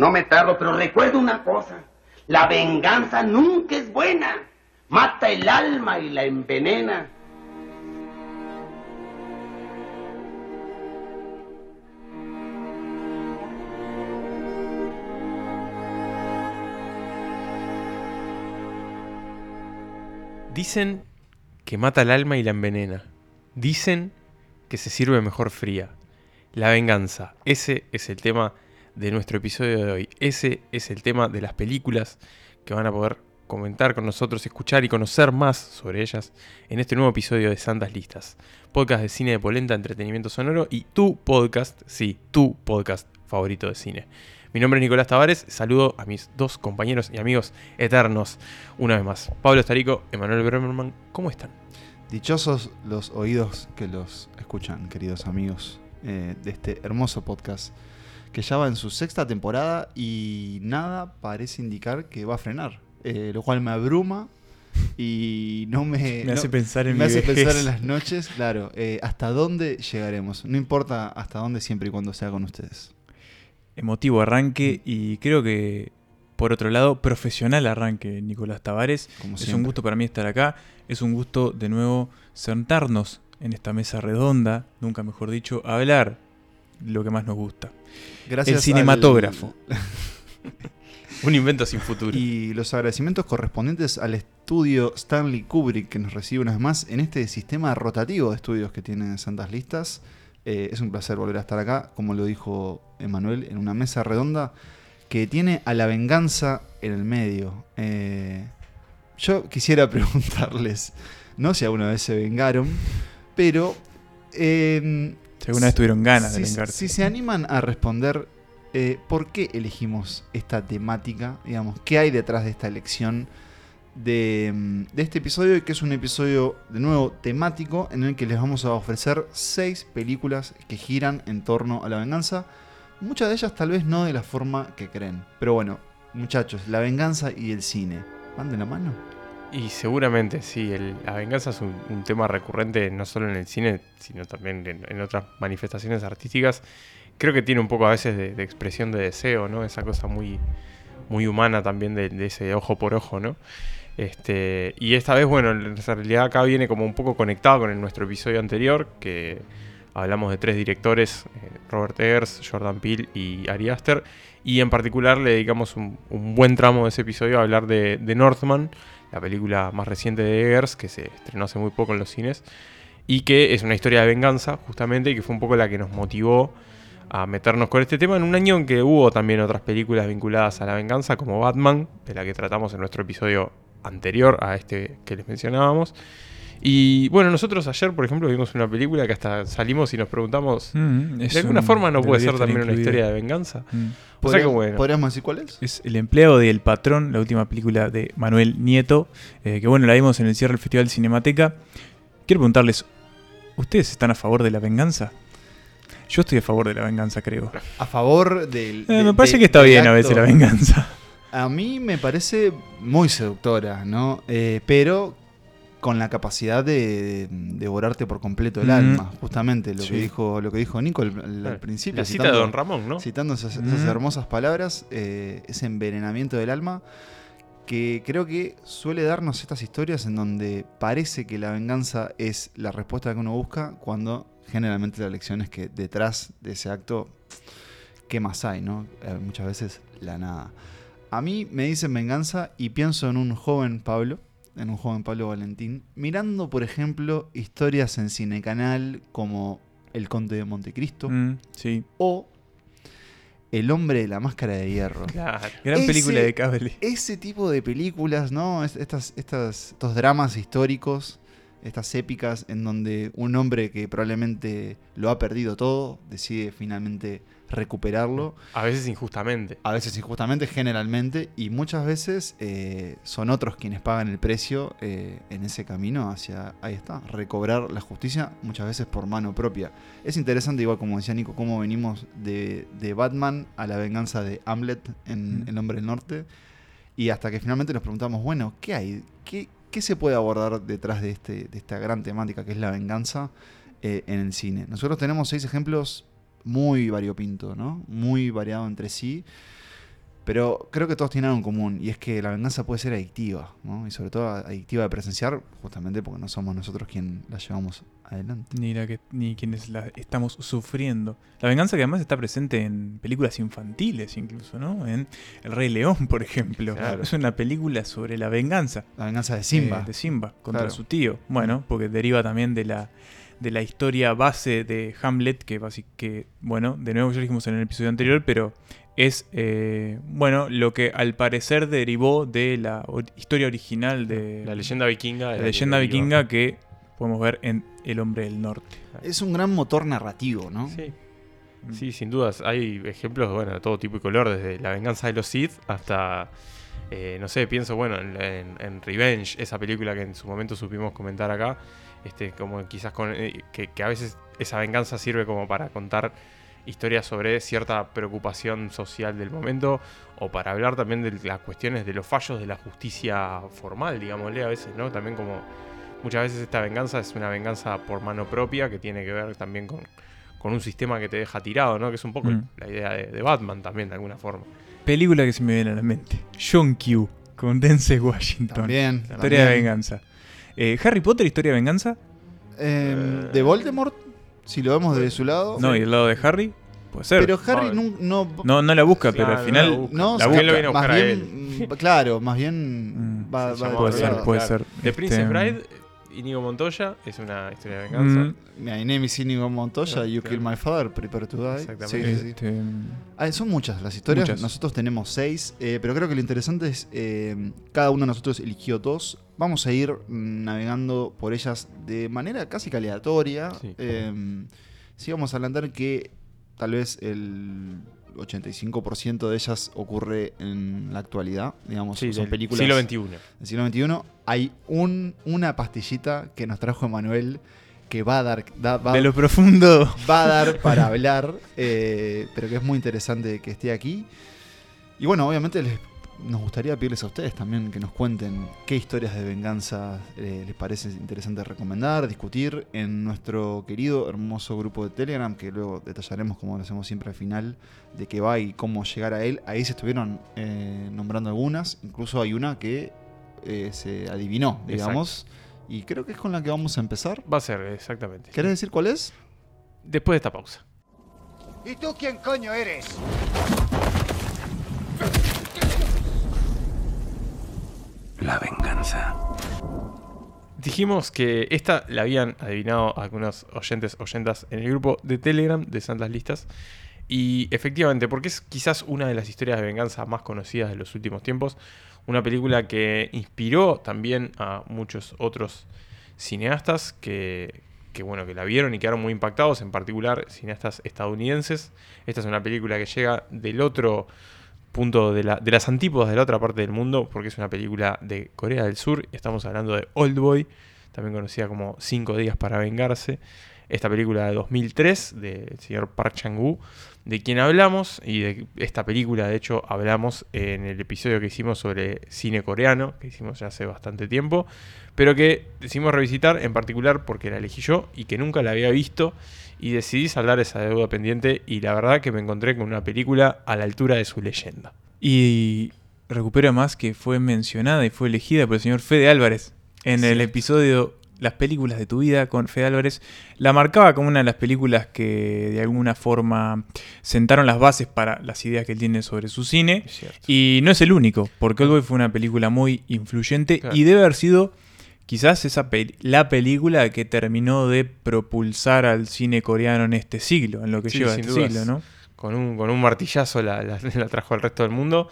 No me tardo, pero recuerdo una cosa. La venganza nunca es buena. Mata el alma y la envenena. Dicen que mata el alma y la envenena. Dicen que se sirve mejor fría. La venganza. Ese es el tema de nuestro episodio de hoy. Ese es el tema de las películas que van a poder comentar con nosotros, escuchar y conocer más sobre ellas en este nuevo episodio de Santas Listas. Podcast de cine de polenta, entretenimiento sonoro y tu podcast, sí, tu podcast favorito de cine. Mi nombre es Nicolás Tavares, saludo a mis dos compañeros y amigos eternos una vez más. Pablo Estarico, Emanuel Bremerman, ¿cómo están? Dichosos los oídos que los escuchan, queridos amigos, eh, de este hermoso podcast que ya va en su sexta temporada y nada parece indicar que va a frenar, eh, lo cual me abruma y no me, me hace no- pensar en me mi hace vejez. pensar en las noches, claro, eh, hasta dónde llegaremos, no importa hasta dónde siempre y cuando sea con ustedes. emotivo arranque y creo que, por otro lado, profesional arranque, Nicolás Tavares. Como Es un gusto para mí estar acá, es un gusto de nuevo sentarnos en esta mesa redonda, nunca mejor dicho, a hablar lo que más nos gusta. Gracias el cinematógrafo. Un invento sin futuro. Y los agradecimientos correspondientes al estudio Stanley Kubrick que nos recibe una vez más en este sistema rotativo de estudios que tiene Santas Listas. Eh, es un placer volver a estar acá, como lo dijo Emanuel, en una mesa redonda que tiene a la venganza en el medio. Eh, yo quisiera preguntarles, no si alguna vez se vengaron, pero... eh, Si alguna vez tuvieron ganas de si, vengarse. si se animan a responder eh, por qué elegimos esta temática, digamos, qué hay detrás de esta elección de, mm, de este episodio, y que es un episodio de nuevo temático en el que les vamos a ofrecer seis películas que giran en torno a la venganza. Muchas de ellas tal vez no de la forma que creen. Pero bueno, muchachos, la venganza y el cine. ¿Van de la mano? Y seguramente sí, el- la venganza es un, tema recurrente no solo en el cine, sino también en, otras manifestaciones artísticas. Creo que tiene un poco a veces de, expresión de deseo, ¿no? Esa cosa muy, muy humana también de, ese ojo por ojo, ¿no? Este, y esta vez, bueno, en realidad acá viene como un poco conectado con nuestro episodio anterior, que hablamos de tres directores, eh, Robert Eggers, Jordan Peele y Ari Aster, y en particular le dedicamos un, un buen tramo de ese episodio a hablar de Northman, la película más reciente de Eggers, que se estrenó hace muy poco en los cines, y que es una historia de venganza, justamente, y que fue un poco la que nos motivó a meternos con este tema en un año en que hubo también otras películas vinculadas a la venganza, como Batman, de la que tratamos en nuestro episodio anterior a este que les mencionábamos. Y bueno, nosotros ayer, por ejemplo, vimos una película que hasta salimos y nos preguntamos, Mm, de alguna un- forma no puede ser también una historia de venganza. Mm. O sea que ¿Podríamos- bueno. ¿Podríamos decir cuál es? Es El empleado de El Patrón, la última película de Manuel Nieto, eh, que bueno, la vimos en el cierre del Festival Cinemateca. Quiero preguntarles, ¿ustedes están a favor de la venganza? Yo estoy a favor de la venganza, creo. A favor del... Eh, de- me parece de- que está del bien a veces la venganza. A mí me parece muy seductora, ¿no? Eh, pero con la capacidad de, de devorarte por completo el Mm. alma, justamente lo Sí. que dijo lo que dijo Nico al, al Claro. principio. La cita de citando- Don Ramón, ¿no? Citando esas, esas Mm. hermosas palabras, eh, ese envenenamiento del alma, que creo que suele darnos estas historias en donde parece que la venganza es la respuesta que uno busca, cuando generalmente la lección es que detrás de ese acto, ¿qué más hay? ¿no? Eh, muchas veces la nada. A mí me dicen venganza y pienso en un joven Pablo, en un joven Pablo Valentín, mirando, por ejemplo, historias en Cinecanal como El Conde de Montecristo Mm, sí. o El hombre de la máscara de hierro. Claro. Gran Ese- película de cable. Ese tipo de películas, ¿no? Es- Estas, estas, estos dramas históricos, estas épicas en donde un hombre que probablemente lo ha perdido todo, decide finalmente recuperarlo, A veces injustamente. a veces injustamente, generalmente, y muchas veces eh, son otros quienes pagan el precio eh, en ese camino hacia, ahí está, recobrar la justicia, muchas veces por mano propia. Es interesante, igual como decía Nico, cómo venimos de, de Batman a la venganza de Hamlet en Mm. El Hombre del Norte, y hasta que finalmente nos preguntamos, bueno, ¿qué hay? ¿Qué, qué se puede abordar detrás de, este, de esta gran temática que es la venganza eh, en el cine? Nosotros tenemos seis ejemplos muy variopinto, ¿no? Muy variado entre sí. Pero creo que todos tienen algo en común y es que la venganza puede ser adictiva, ¿no? Y sobre todo adictiva de presenciar, justamente porque no somos nosotros quien la llevamos adelante. Ni, la que, ni quienes la estamos sufriendo. La venganza que además está presente en películas infantiles incluso, ¿no? En El Rey León, por ejemplo. Claro. Es una película sobre la venganza. La venganza de Simba. eh, de Simba contra Claro. su tío. Bueno, porque deriva también de la, de la historia base de Hamlet, que, que bueno, de nuevo ya lo dijimos en el episodio anterior, pero es, eh, bueno, lo que al parecer derivó de la or- historia original de La leyenda vikinga. la que leyenda vikinga que podemos ver en El Hombre del Norte. Es un gran motor narrativo, ¿no? Sí. Sí, sin dudas. Hay ejemplos bueno, de todo tipo y color, desde la venganza de los Sith hasta, eh, no sé, pienso, bueno, en, en- en Revenge, esa película que en su momento supimos comentar acá, este, como quizás con, eh, que, que a veces esa venganza sirve como para contar historias sobre cierta preocupación social del momento o para hablar también de las cuestiones de los fallos de la justicia formal, digámosle a veces, ¿no? También como muchas veces esta venganza es una venganza por mano propia que tiene que ver también con, con un sistema que te deja tirado, ¿no? Que es un poco Mm. la idea de, de Batman también, de alguna forma. Película que se me viene a la mente. John Q. con Denzel Washington. También. Historia también. de venganza. Eh, Harry Potter, historia de venganza. Eh, de Voldemort, si lo vemos desde su lado. No, y del lado de Harry, puede ser. Pero Harry no, no, no la busca, pero al no final. la busca. no, La busca. Él lo viene a más buscar a bien, mm, claro, más bien Mm, va, va Puede ser, puede claro. ser. The Princess Este, Bride, Inigo Montoya, es una historia de venganza. mm, My name is Inigo Montoya, you Claro. kill my father, prepare to die. Exactamente. Sí, sí, sí. este, Ah, son muchas las historias. Muchas. Nosotros tenemos seis, eh, pero creo que lo interesante es eh, cada uno de nosotros eligió dos. Vamos a ir mm, navegando por ellas de manera casi que aleatoria. Sí. Eh, sí, vamos a adelantar que tal vez el 85% de ellas ocurre en la actualidad. Digamos, Sí, son del películas siglo XXI. del siglo XXI. Hay un, una pastillita que nos trajo Emanuel que va a dar, da- va, de lo profundo. va a dar para hablar, eh, pero que es muy interesante que esté aquí. Y bueno, obviamente les- nos gustaría pedirles a ustedes también que nos cuenten qué historias de venganza eh, les parece interesante recomendar, discutir en nuestro querido, hermoso grupo de Telegram, que luego detallaremos como lo hacemos siempre al final, de qué va y cómo llegar a él. Ahí se estuvieron eh, nombrando algunas, incluso hay una que eh, se adivinó, digamos, y creo que es con la que vamos a empezar. Va a ser, exactamente. ¿Querés decir cuál es? Después de esta pausa. ¿Y tú quién coño eres? La venganza. Dijimos que esta la habían adivinado algunos oyentes, oyentas en el grupo de Telegram de Santas Listas. Y efectivamente, porque es quizás una de las historias de venganza más conocidas de los últimos tiempos. Una película que inspiró también a muchos otros cineastas que, que, bueno, que la vieron y quedaron muy impactados, en particular cineastas estadounidenses. Esta es una película que llega del otro punto de, la- de las antípodas de la otra parte del mundo, porque es una película de Corea del Sur. Estamos hablando de Old Boy, también conocida como Cinco días para vengarse. Esta película de 2003 del señor Park Chang-woo, de quien hablamos, y de esta película de hecho hablamos en el episodio que hicimos sobre cine coreano, que hicimos ya hace bastante tiempo, pero que decidimos revisitar en particular porque la elegí yo y que nunca la había visto y decidí saldar esa deuda pendiente y la verdad que me encontré con una película a la altura de su leyenda. Y recupera más que fue mencionada y fue elegida por el señor Fede Álvarez en el episodio Las películas de tu vida con Fede Álvarez. La marcaba como una de las películas que de alguna forma sentaron las bases para las ideas que él tiene sobre su cine. Y no es el único, porque Oldboy fue una película muy influyente Claro. y debe haber sido quizás esa la película que terminó de propulsar al cine coreano en este siglo, en lo que Sí, lleva sin este siglo, ¿no? con un, con un martillazo la, la- la trajo al resto del mundo.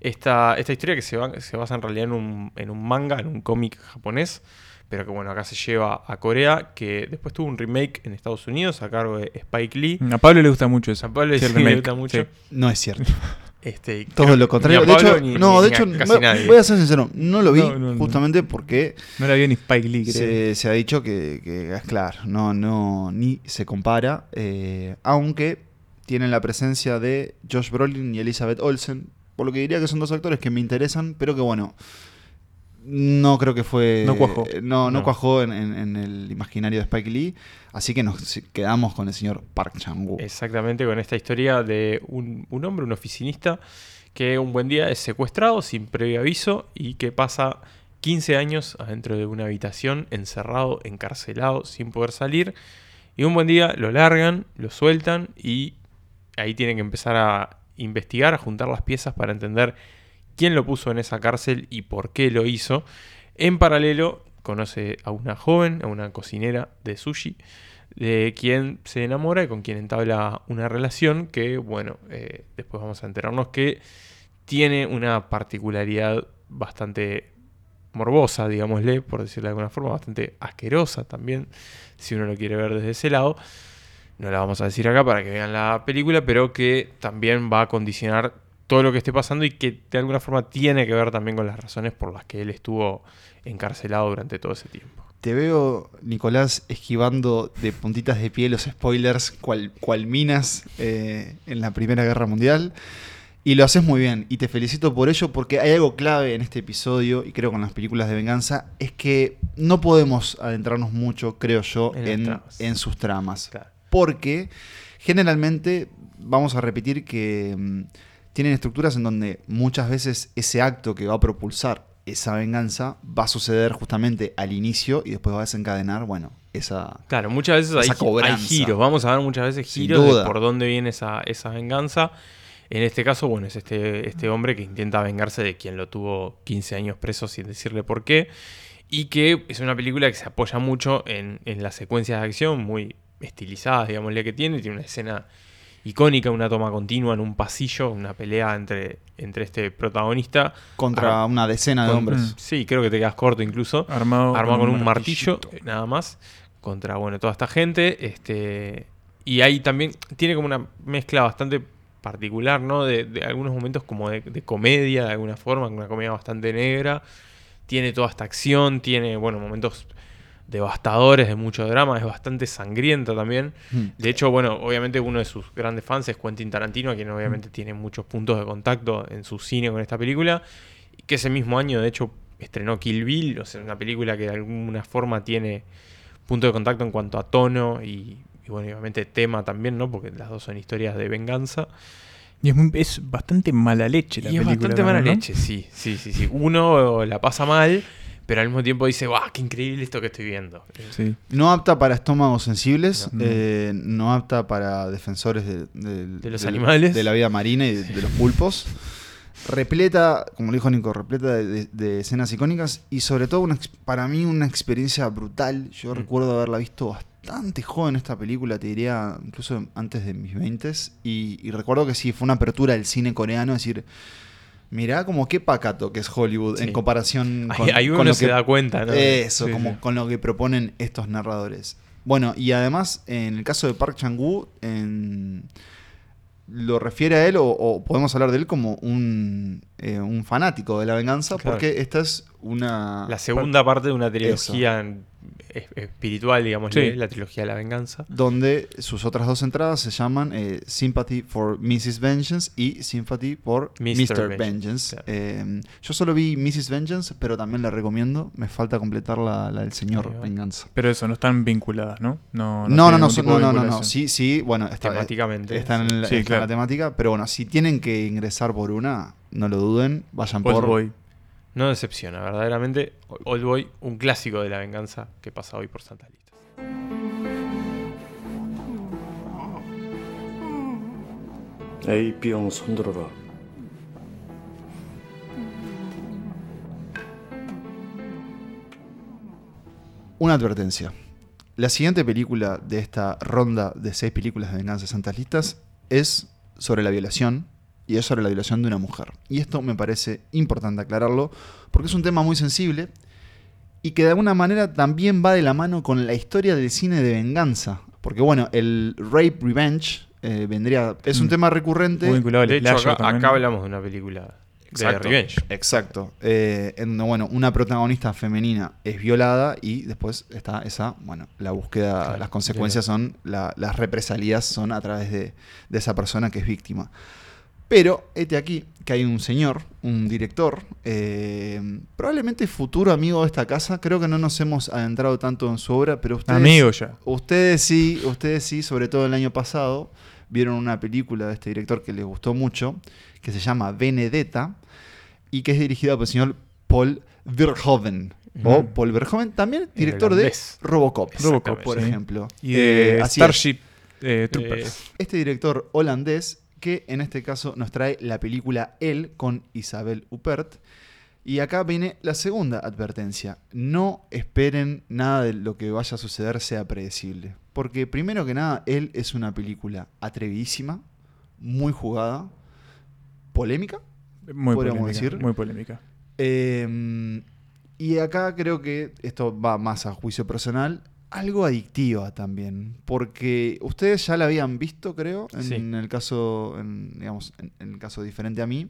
Esta, esta historia que se, va- se basa en realidad en un, en un manga, en un cómic japonés, pero que bueno, acá se lleva a Corea, que después tuvo un remake en Estados Unidos a cargo de Spike Lee. A Pablo le gusta mucho eso. San Pablo Sí, el sí, le gusta mucho. sí. No es cierto. Este, Todo lo contrario. De a hecho, ni- no, ni- de hecho, a casi voy, nadie. voy a ser sincero, no lo vi No, no, no. justamente porque No la vio ni Spike Lee, creo. se, se ha dicho que, que es claro, no, no, ni se compara, eh, aunque tienen la presencia de Josh Brolin y Elizabeth Olsen, por lo que diría que son dos actores que me interesan, pero que bueno, no creo que fue... No cuajó. No, no No. cuajó en, en- en el imaginario de Spike Lee, así que nos quedamos con el señor Park Chan-wook. Exactamente, con esta historia de un, un hombre, un oficinista, que un buen día es secuestrado sin previo aviso y que pasa 15 años adentro de una habitación, encerrado, encarcelado, sin poder salir. Y un buen día lo largan, lo sueltan y ahí tienen que empezar a investigar, a juntar las piezas para entender quién lo puso en esa cárcel y por qué lo hizo. En paralelo, conoce a una joven, a una cocinera de sushi, de quien se enamora y con quien entabla una relación que, bueno, eh, después vamos a enterarnos que tiene una particularidad bastante morbosa, digámosle, por decirlo de alguna forma, bastante asquerosa también, si uno lo quiere ver desde ese lado. No la vamos a decir acá para que vean la película, pero que también va a condicionar todo lo que esté pasando y que de alguna forma tiene que ver también con las razones por las que él estuvo encarcelado durante todo ese tiempo. Te veo, Nicolás, esquivando de puntitas de pie los spoilers cual, cual minas eh, en la Primera Guerra Mundial. Y lo haces muy bien. Y te felicito por ello porque hay algo clave en este episodio, y creo con las películas de venganza, es que no podemos adentrarnos mucho, creo yo, En sus tramas. Claro. Porque generalmente, vamos a repetir que mm, tienen estructuras en donde muchas veces ese acto que va a propulsar esa venganza va a suceder justamente al inicio y después va a desencadenar, bueno, esa... Claro, muchas veces hay, giros. Vamos a ver muchas veces giros de por dónde viene esa, esa venganza. En este caso, bueno, es este, este hombre que intenta vengarse de quien lo tuvo 15 años preso sin decirle por qué. Y que es una película que se apoya mucho en, en las secuencias de acción, muy estilizadas, digámosle, que tiene. Tiene una escena icónica, una toma continua en un pasillo, una pelea entre, entre este protagonista. contra Ah, una decena de con- hombres. Sí, creo que te quedas corto incluso Armado, armado con un martillo, nada más, contra bueno, toda esta gente. Este, y ahí también tiene como una mezcla bastante particular, ¿no? De, de algunos momentos como de, de comedia, de alguna forma, una comedia bastante negra. Tiene toda esta acción, tiene, bueno, momentos devastadores, de mucho drama, es bastante sangrienta también. Mm. De hecho, bueno, obviamente uno de sus grandes fans es Quentin Tarantino, a quien obviamente tiene muchos puntos de contacto en su cine con esta película. Y que ese mismo año, de hecho, estrenó Kill Bill, o sea, una película que de alguna forma tiene punto de contacto en cuanto a tono y, y, bueno, obviamente tema también, ¿no? Porque las dos son historias de venganza. Y es, muy- es bastante mala leche la y es película. bastante mala leche, sí, sí, sí, sí. Uno la pasa mal, pero al mismo tiempo dice, ¡guau, qué increíble esto que estoy viendo! Sí. No apta para estómagos sensibles, No. eh, no apta para defensores de, de- De los de- animales. de la vida marina y de, de los pulpos. Repleta, como lo dijo Nico, repleta de, de- de escenas icónicas y sobre todo una para mí una experiencia brutal. Yo Mm. recuerdo haberla visto bastante joven esta película, te diría incluso antes de mis 20 y, y recuerdo que sí, fue una apertura del cine coreano, es decir, mirá como qué pacato que es Hollywood Sí. en comparación Ahí, ahí uno lo se que da cuenta, ¿no? eso, Sí, como sí. con lo que proponen estos narradores. Bueno, y además, en el caso de Park Chang-woo, lo refiere a él, o, o podemos hablar de él como un, eh, un fanático de la venganza, Claro. porque esta es una... La segunda parte de una trilogía espiritual, digamos, Sí. la trilogía de la venganza. donde sus otras dos entradas se llaman eh, Sympathy for Mrs. Vengeance y Sympathy for Mr. Mr. Vengeance, claro. Eh, yo solo vi Mrs. Vengeance, pero también la recomiendo. Me falta completar la, la del señor va. Venganza. Pero eso, no están vinculadas, ¿no? No, No, no, no, no, no, no, no. vinculación. Sí, sí, bueno, está, Temáticamente. está en, la, Sí, está en claro. la temática, pero bueno, si tienen que ingresar por una, no lo duden, vayan Old por... Boy. No decepciona, verdaderamente. Old Boy, un clásico de la venganza que pasa hoy por Santa Lista. AP형 손들어라. Una advertencia. La siguiente película de esta ronda de seis películas de venganza de santas listas es sobre la violación y es sobre la violación de una mujer. Y esto me parece importante aclararlo porque es un tema muy sensible y que de alguna manera también va de la mano con la historia del cine de venganza. Porque bueno, el rape revenge eh, vendría... Es un Mm. tema recurrente. Muy vinculado al De hecho, acá, hablamos de una película de Exacto. Revenge. Exacto. Eh, en donde, bueno, una protagonista femenina es violada y después está esa, bueno, la búsqueda, Claro, las consecuencias son, la- las represalias son a través de, de esa persona que es víctima. Pero, este aquí, que hay un señor, un director, eh, probablemente futuro amigo de esta casa, creo que no nos hemos adentrado tanto en su obra, pero ustedes... Amigo ya. Ustedes sí, ustedes sí, sobre todo el año pasado, vieron una película de este director que les gustó mucho, que se llama Benedetta, y que es dirigida por el señor Paul Verhoeven. O. Paul Verhoeven, también director de. Robocop, Robocop, por sí. ejemplo. Y de Eh. Starship eh, Troopers. Este director holandés, que en este caso nos trae la película El con Isabel Huppert. Y acá viene la segunda advertencia. No esperen nada de lo que vaya a suceder sea predecible. Porque primero que nada, él es una película atrevidísima, muy jugada, polémica. muy podríamos polémica. decir. Muy polémica. Eh, y acá creo que esto va más a juicio personal. Algo adictiva también. Porque ustedes ya la habían visto, creo, en Sí. el caso, en, digamos, en, en el caso diferente a mí.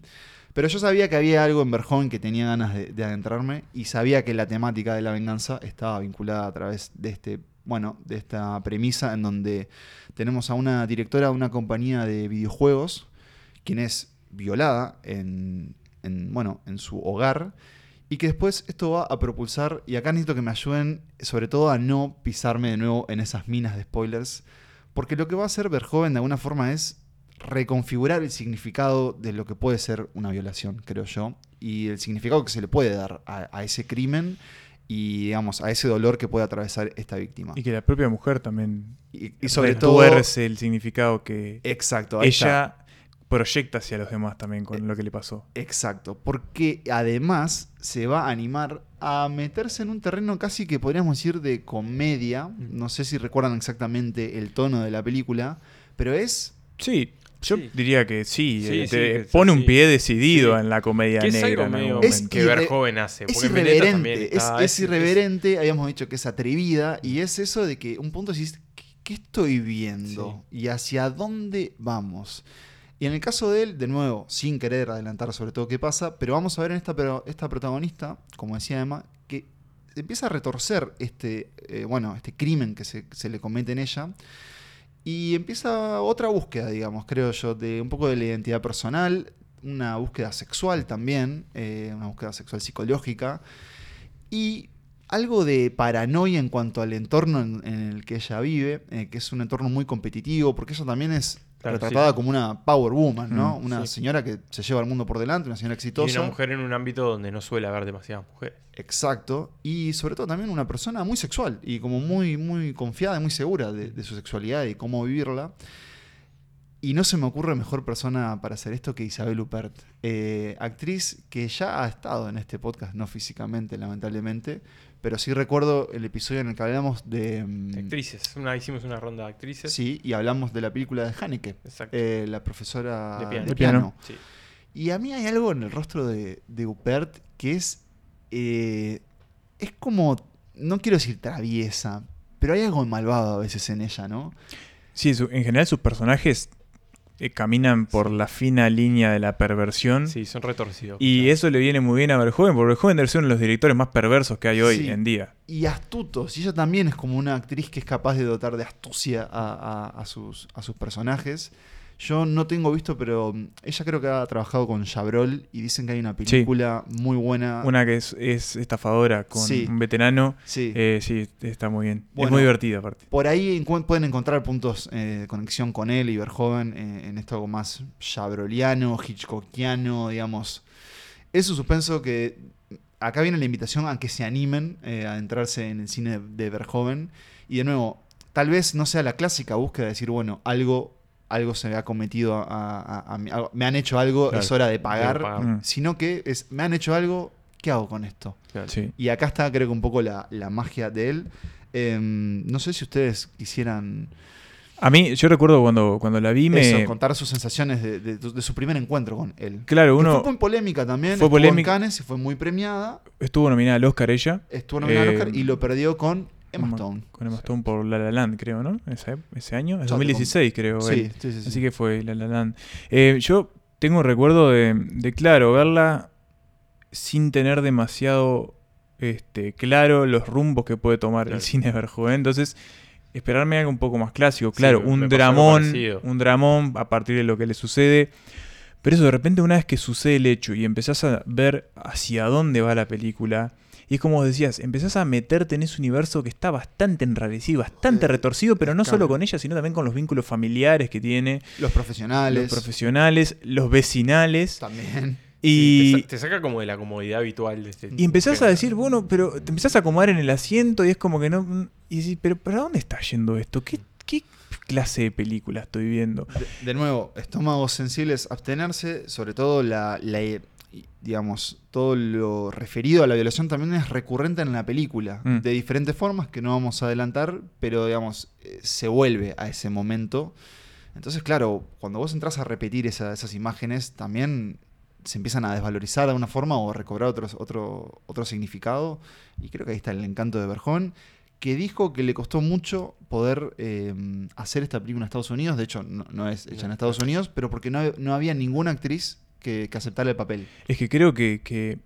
Pero yo sabía que había algo en Verhoeven que tenía ganas de, de adentrarme y sabía que la temática de la venganza estaba vinculada a través de este, bueno, de esta premisa en donde tenemos a una directora de una compañía de videojuegos quien es violada en, en, bueno, en su hogar y que después esto va a propulsar, y acá necesito que me ayuden sobre todo a no pisarme de nuevo en esas minas de spoilers, porque lo que va a hacer Verhoeven de alguna forma es reconfigurar el significado de lo que puede ser una violación, creo yo, y el significado que se le puede dar a, a ese crimen y, digamos, a ese dolor que puede atravesar esta víctima. Y que la propia mujer también Y, y sobre todo... el significado que Exacto, ella proyecta hacia los demás también con lo que le pasó. Exacto, porque además se va a animar a meterse en un terreno casi que podríamos decir de comedia. No sé si recuerdan exactamente el tono de la película, pero es Sí, yo Sí. diría que sí. Sí, eh, sí, te que es pone un pie decidido Sí. en la comedia Que es negra. algo Es que hace. es irreverente, es, está- es irreverente, habíamos dicho que es atrevida, y es eso de que un punto decís, ¿qué, qué estoy viendo? ¿Y hacia dónde vamos? Y en el caso de él, de nuevo, sin querer adelantar sobre todo qué pasa, pero vamos a ver en esta, esta protagonista, como decía Emma, que empieza a retorcer este, eh, bueno, este crimen que se, le comete en ella. Y empieza otra búsqueda, digamos, creo yo, de un poco de la identidad personal, una búsqueda sexual también, eh, una búsqueda sexual psicológica, y algo de paranoia en cuanto al entorno en, en el que ella vive, eh, que es un entorno muy competitivo, porque ella también es Claro, retratada sí. como una power woman, ¿no? Mm, una sí. señora que se lleva al mundo por delante, una señora Y exitosa. una mujer en un ámbito donde no suele haber demasiadas mujeres. Exacto. Y sobre todo también una persona muy sexual y como muy, muy confiada y muy segura de, de su sexualidad y cómo vivirla. Y no se me ocurre mejor persona para hacer esto que Isabel Huppert. Eh, actriz que ya ha estado en este podcast, no físicamente, lamentablemente, pero sí recuerdo el episodio en el que hablamos de... mm, Actrices. Una, hicimos una ronda de actrices. Sí, y hablamos de la película de Haneke, Exacto. eh, la profesora De piano. de De piano. Sí. y a mí hay algo en el rostro de, de Huppert que es. eh, es como. No quiero decir traviesa, pero hay algo malvado a veces en ella, ¿no? Sí, su- en general sus personajes eh, caminan por la fina línea de la perversión. Sí, son retorcidos. Y Claro. eso le viene muy bien a Verhoeven, porque Verhoeven debe ser uno de los directores más perversos que hay hoy Sí. en día. Y astutos. Y ella también es como una actriz que es capaz de dotar de astucia a, a- a sus, a sus personajes. Yo no tengo visto, pero mm, ella creo que ha trabajado con Chabrol y dicen que hay una película muy buena. Una que es, es estafadora con. Sí. un veterano. Sí. Eh, sí, está muy bien. Bueno. es muy divertida aparte. Por ahí pueden encontrar puntos eh, de conexión con él y Verhoeven eh, en esto algo más chabroliano, hitchcockiano, digamos. Es un suspenso que acá viene la invitación a que se animen eh, a adentrarse en el cine de Verhoeven. Y de nuevo, tal vez no sea la clásica búsqueda de decir, bueno, algo, algo se ha cometido a, me han hecho algo, Claro, es hora de pagar. pagar. Mm. Sino que es, me han hecho algo, ¿qué hago con esto? Claro. Sí. Y acá está, creo que un poco la, la magia de él. Em, no sé si ustedes quisieran A mí, yo recuerdo cuando, cuando la vi, me. eso, contar sus sensaciones de, de- de su primer encuentro con él. Claro, Que uno fue muy polémica también. fue polémica. en Cannes y fue muy premiada. estuvo nominada al Oscar ella. Estuvo nominada al Eh, Oscar y lo perdió con Emma Stone. Con Emma Stone por La La Land, creo, ¿no? Ese, ese año. Es Ya te 2016, creo. Sí, él. sí, sí, sí. Así que fue La La Land. Eh, yo tengo un recuerdo de, de, claro, verla sin tener demasiado este, claro los rumbos que puede tomar Claro. el cine Verhoeven. Entonces, esperarme algo un poco más clásico. Claro, un dramón, un dramón a partir de lo que le sucede. Pero eso de repente una vez que sucede el hecho y empezás a ver hacia dónde va la película, y es como vos decías, empezás a meterte en ese universo que está bastante enrarecido, bastante Eh, retorcido, pero no claro. solo con ella, sino también con los vínculos familiares que tiene, Los profesionales. los profesionales, los vecinales. También. Y, Sí, te, sa- te saca como de la comodidad habitual de este y empezás a decir, bueno, pero te empezás a acomodar en el asiento y es como que no... Y decís, pero ¿para dónde está yendo esto? ¿Qué, qué clase de película estoy viendo? De, de nuevo, estómagos sensibles, abstenerse, sobre todo la, la, digamos, todo lo referido a la violación también es recurrente en la película, Mm. de diferentes formas que no vamos a adelantar, pero digamos, eh, se vuelve a ese momento. Entonces, claro, cuando vos entras a repetir esa- esas imágenes, también se empiezan a desvalorizar de alguna forma o a recobrar otros- otro, otro significado. Y creo que ahí está el encanto de Berjón, que dijo que le costó mucho poder eh, hacer esta película en Estados Unidos. De hecho, no, no es hecha en Estados Unidos, pero porque no, no había ninguna actriz que, que aceptara el papel. Es que creo que, que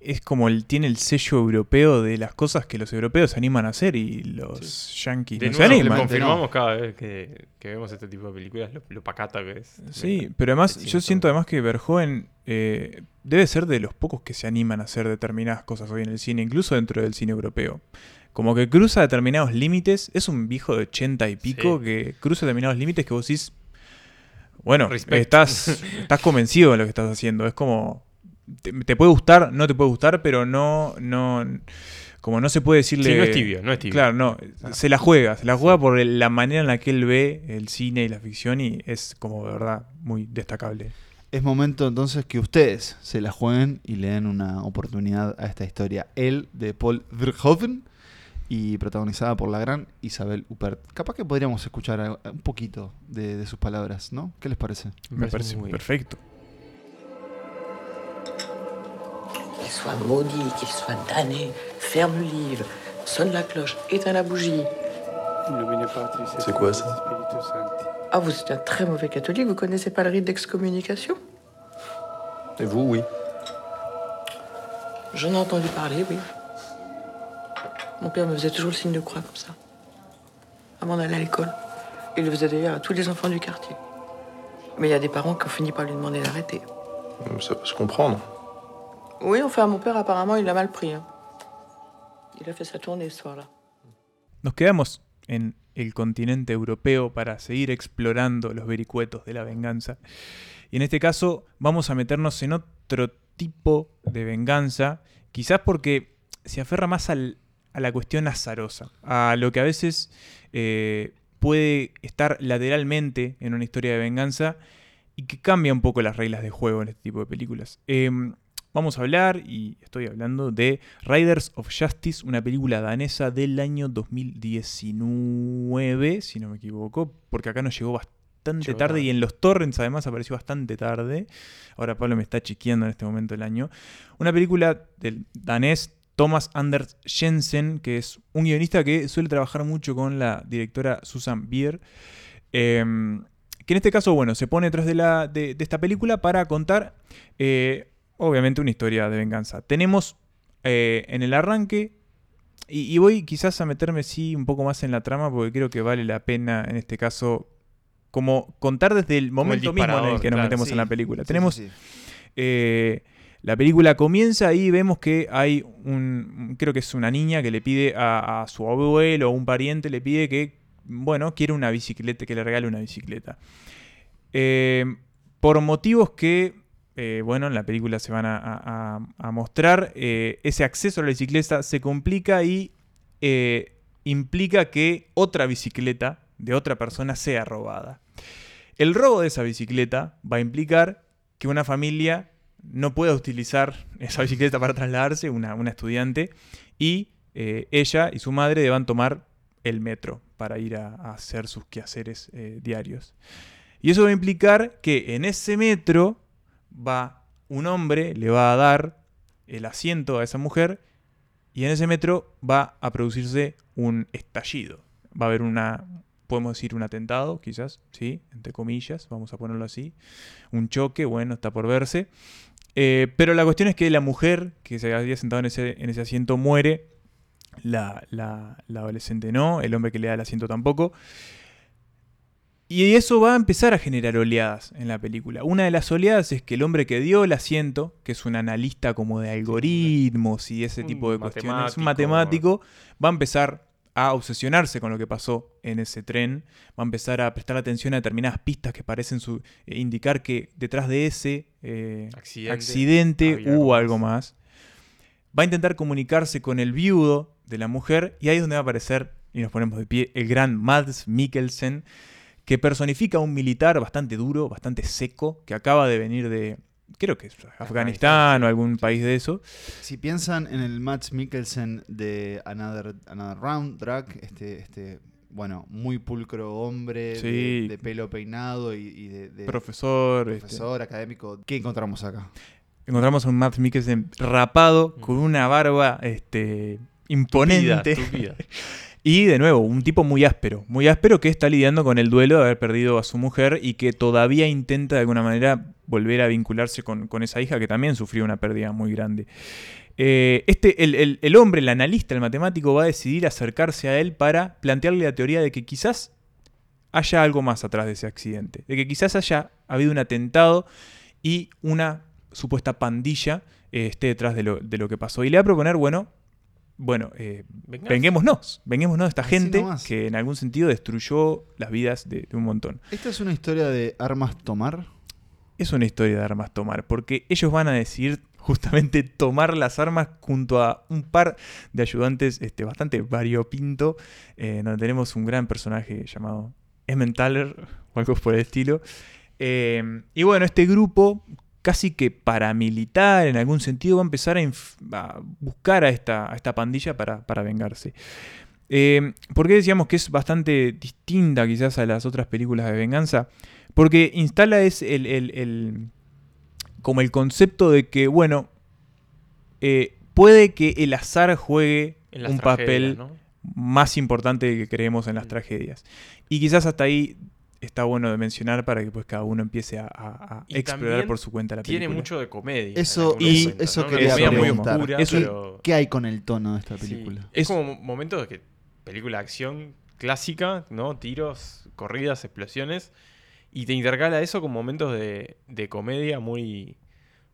es como el, tiene el sello europeo de las cosas que los europeos se animan a hacer y los yankees De no se nuevo, animan. confirmamos cada vez que, que vemos este tipo de películas lo, lo pacata que es. Sí, pero además Sí, yo siento además que Verhoeven eh, debe ser de los pocos que se animan a hacer determinadas cosas hoy en el cine, incluso dentro del cine europeo. Como que cruza determinados límites, es un viejo de ochenta y pico Sí. que cruza determinados límites que vos decís, bueno, Respect. estás, estás convencido de lo que estás haciendo, es como, te, te puede gustar, no te puede gustar, pero no, no, como no se puede decirle... Sí, no es tibio, no es tibio. Claro, no, se la juega, se la juega por la manera en la que él ve el cine y la ficción y es como de verdad muy destacable. Es momento entonces que ustedes se la jueguen y le den una oportunidad a esta historia. El de Paul Verhoeven y protagonizada por la gran Isabel Huppert. Capaz que podríamos escuchar a- un poquito de, de sus palabras, ¿no? ¿Qué les parece? Me parece muy perfecto. Qu'il soit maudit, qu'il soit damné, ferme le livre, sonne la cloche, éteins la bougie. C'est quoi ça Ah, vous êtes un très mauvais catholique, vous connaissez pas le rite d'excommunication? Et vous, oui. J'en ai entendu parler, oui. Mon père me faisait toujours le signe de croix comme ça. Avant d'aller à l'école. Il le faisait d'ailleurs à tous les enfants du quartier. Mais il y a des parents qui ont fini par lui demander d'arrêter. Ça peut se comprendre. Oui, enfin, mon père, apparemment, il l'a mal pris. hein. Il a fait sa tournée ce soir-là. Nos quedamos en el continente europeo para seguir explorando los vericuetos de la venganza. Y en este caso vamos a meternos en otro tipo de venganza, quizás porque se aferra más al- a la cuestión azarosa, a lo que a veces eh, puede estar lateralmente en una historia de venganza y que cambia un poco las reglas de juego en este tipo de películas. Em, vamos a hablar, y estoy hablando de Riders of Justice, una película danesa del año 2019, si no me equivoco, porque acá nos llegó bastante Llegó tarde, y en los torrents además apareció bastante tarde. Ahora Pablo me está chequeando en este momento del año. Una película del danés Thomas Anders Jensen, que es un guionista que suele trabajar mucho con la directora Susan Bier. em, que en este caso, bueno, se pone detrás de, la, de, de esta película para contar, eh, obviamente, una historia de venganza. Tenemos eh, en el arranque, y, y voy quizás a meterme, sí, un poco más en la trama, porque creo que vale la pena, en este caso, como contar desde el momento mismo en el que nos claro, metemos Sí, en la película. sí, Tenemos sí, eh, la película comienza y vemos que hay un. Creo que es una niña que le pide a, su abuelo o un pariente, le pide que, bueno, quiere una bicicleta, que le regale una bicicleta. Eh, por motivos que, eh, bueno, en la película se van a, mostrar, eh, ese acceso a la bicicleta se complica y implica que otra bicicleta de otra persona sea robada. El robo de esa bicicleta va a implicar que una familia no pueda utilizar esa bicicleta para trasladarse, una, una estudiante, y eh, ella y su madre deban tomar el metro para ir a, hacer sus quehaceres eh, diarios. Y eso va a implicar que en ese metro va un hombre, le va a dar el asiento a esa mujer, y en ese metro va a producirse un estallido. Va a haber una, podemos decir un atentado, quizás, ¿sí? Entre comillas, vamos a ponerlo así. Un choque, bueno, está por verse. Eh, pero la cuestión es que la mujer que se había sentado en ese, en ese asiento muere. La, la- la adolescente no, el hombre que le da el asiento tampoco. Y eso va a empezar a generar oleadas en la película. Una de las oleadas es que el hombre que dio el asiento, que es un analista como de algoritmos y ese tipo de cuestiones, un matemático, va a empezar a obsesionarse con lo que pasó en ese tren, va a empezar a prestar atención a determinadas pistas que parecen su- eh, indicar que detrás de ese eh, Accidente, accidente había hubo algo más. Va a intentar comunicarse con el viudo de la mujer y ahí es donde va a aparecer, y nos ponemos de pie, el gran Mads Mikkelsen, que personifica a un militar bastante duro, bastante seco, que acaba de venir de, creo que es Afganistán o algún país de eso. Si piensan en el Max Mikkelsen de Another, Another Round, Drag, este, este, bueno, muy pulcro hombre, de- Sí. de, pelo peinado y, y de, de Profesor, este, profesor académico. ¿Qué encontramos acá? encontramos a un Mads Mikkelsen rapado, con una barba este, imponente. Y de nuevo, un tipo muy áspero, muy áspero que está lidiando con el duelo de haber perdido a su mujer y que todavía intenta de alguna manera volver a vincularse con, con esa hija que también sufrió una pérdida muy grande. Eh, este, el, el- el hombre, el analista, el matemático, va a decidir acercarse a él para plantearle la teoría de que quizás haya algo más atrás de ese accidente, de que quizás haya habido un atentado y una supuesta pandilla eh, esté detrás de lo, de lo que pasó. Y le va a proponer, bueno, bueno, eh, venguémonos, venguémonos de esta Así gente nomás. que en algún sentido destruyó las vidas de, de un montón. ¿Esta es una historia de armas tomar? Es una historia de armas tomar, porque ellos van a decidir justamente tomar las armas junto a un par de ayudantes este, bastante variopinto, eh, donde tenemos un gran personaje llamado Emmentaler o algo por el estilo. Eh, y bueno, este grupo casi que paramilitar en algún sentido va a empezar a, buscar a esta, a esta pandilla para, para vengarse. Eh, ¿Por qué decíamos que es bastante distinta quizás a las otras películas de venganza? Porque instala es el, el- el- como el concepto de que, bueno, eh, puede que el azar juegue un papel ¿no? más importante que creemos en las Mm. tragedias. Y quizás hasta ahí está bueno de mencionar para que pues cada uno empiece a, a- a Y explorar por su cuenta la Tiene película. mucho de comedia. Eso- y- eso ¿no? quería comedia muy oscura, Eso- pero... ¿Qué hay con el tono de esta Sí, película? Es Es- como momentos de que película de acción clásica, ¿no? Tiros, corridas, explosiones. Y te intercala eso con momentos de, de comedia muy,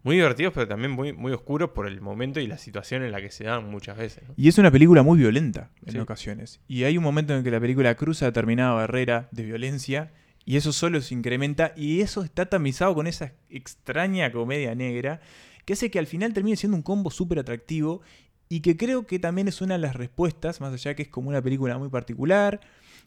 muy divertidos, pero también muy, muy oscuros por el momento y la situación en la que se dan muchas veces. ¿no? Y es una película muy violenta en Sí. ocasiones. Y hay un momento en que la película cruza determinada barrera de violencia y eso solo se incrementa y eso está tamizado con esa extraña comedia negra que hace que al final termine siendo un combo súper atractivo y que creo que también es una de las respuestas, más allá que es como una película muy particular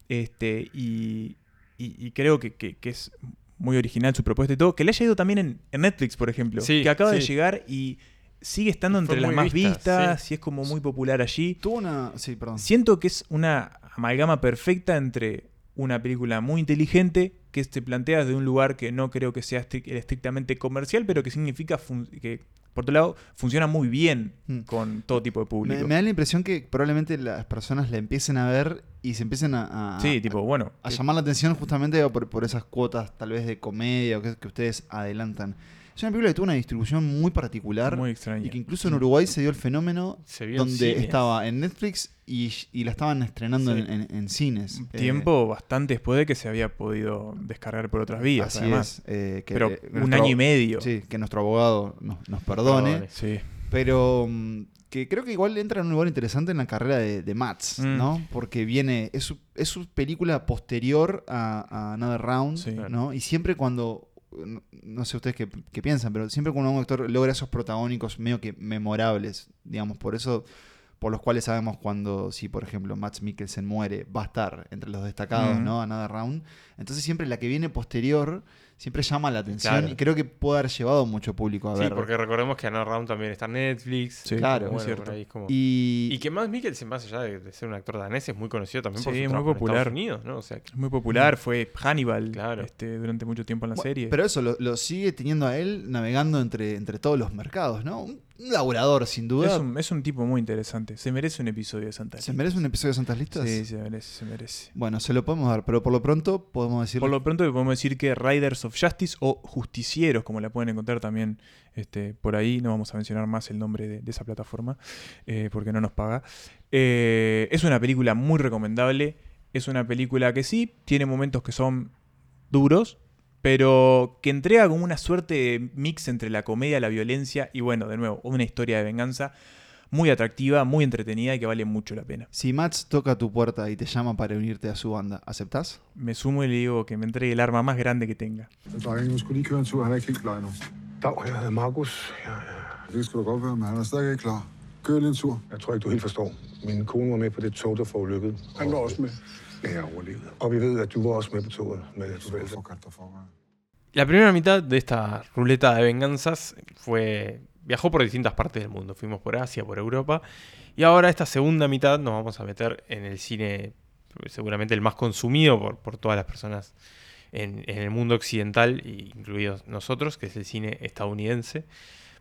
este, y, y- y creo que, que- que es muy original su propuesta y todo, que le haya ido también en, en Netflix, por ejemplo, Sí, que acaba de llegar y sigue estando Y entre las más vista, vistas sí. y es como muy popular allí. Tuvo una... Sí, perdón. Siento que es una amalgama perfecta entre una película muy inteligente que te plantea desde un lugar que no creo que sea estric- estrictamente comercial, pero que significa que, por otro lado, funciona muy bien Mm. con todo tipo de público. Me, me da la impresión que probablemente las personas la empiecen a ver y se empiecen a, a- sí, tipo, bueno. a llamar la atención justamente por, por esas cuotas tal vez de comedia o que, que ustedes adelantan. Es una película que tuvo una distribución muy particular muy extraña. y que incluso en Uruguay se dio el fenómeno Se vio en donde estaba en Netflix y, y la estaban estrenando Sí. en, en- en cines. Eh, Tiempo bastante después de que se había podido descargar por otras vías, así además. es. eh, que, Pero eh, un año y medio. Sí, que nuestro abogado nos, nos perdone. Sí. Pero mm, que creo que igual entra en un lugar interesante en la carrera de, de Mats, Mm. ¿no? Porque viene, es su, es su película posterior a, a Another Round, Sí. ¿no? Y siempre cuando, no, no sé ustedes qué, qué piensan, pero siempre cuando un actor logra esos protagónicos medio que memorables, digamos, por eso, por los cuales sabemos cuando, si por ejemplo Matt Mikkelsen muere, va a estar entre los destacados. ¿no? Another Round. Entonces siempre la que viene posterior siempre llama la atención Claro. y creo que puede haber llevado mucho público a Sí, ver. porque recordemos que Another Round también está en Netflix. Sí, claro, Bueno, es cierto. por ahí es como- Y, Y que más Mikkelsen, más allá de, de ser un actor danés, es muy conocido también por Sí, su muy en popular. Estados Unidos, ¿no? O sea, que- Es muy popular, fue Hannibal Claro. este, durante mucho tiempo en la Bueno, serie. Pero eso lo, lo sigue teniendo a él navegando entre, entre todos los mercados, ¿no? Un, un laburador, sin duda. es, un, es un tipo muy interesante. Se merece un episodio de Santa ¿Se Lista. merece un episodio de Santas Listas? Sí, se merece, se merece. Bueno, se lo podemos dar, pero por lo pronto podemos decir. Por lo pronto podemos decir que Riders of Justice o Justicieros, como la pueden encontrar también este, por ahí, no vamos a mencionar más el nombre de, de esa plataforma eh, porque no nos paga. Eh, es una película muy recomendable, es una película que sí, tiene momentos que son duros, pero que entrega como una suerte de mix entre la comedia, la violencia y bueno, de nuevo, una historia de venganza muy atractiva, muy entretenida y que vale mucho la pena. Si Mats toca tu puerta y te llama para unirte a su banda, ¿aceptás? Me sumo y le digo que me entregue el arma más grande que tenga. La primera mitad de esta ruleta de venganzas fue. viajó por distintas partes del mundo. Fuimos por Asia, por Europa. Y ahora esta segunda mitad nos vamos a meter en el cine, seguramente el más consumido por, todas las personas en, en el mundo occidental, incluidos nosotros, que es el cine estadounidense.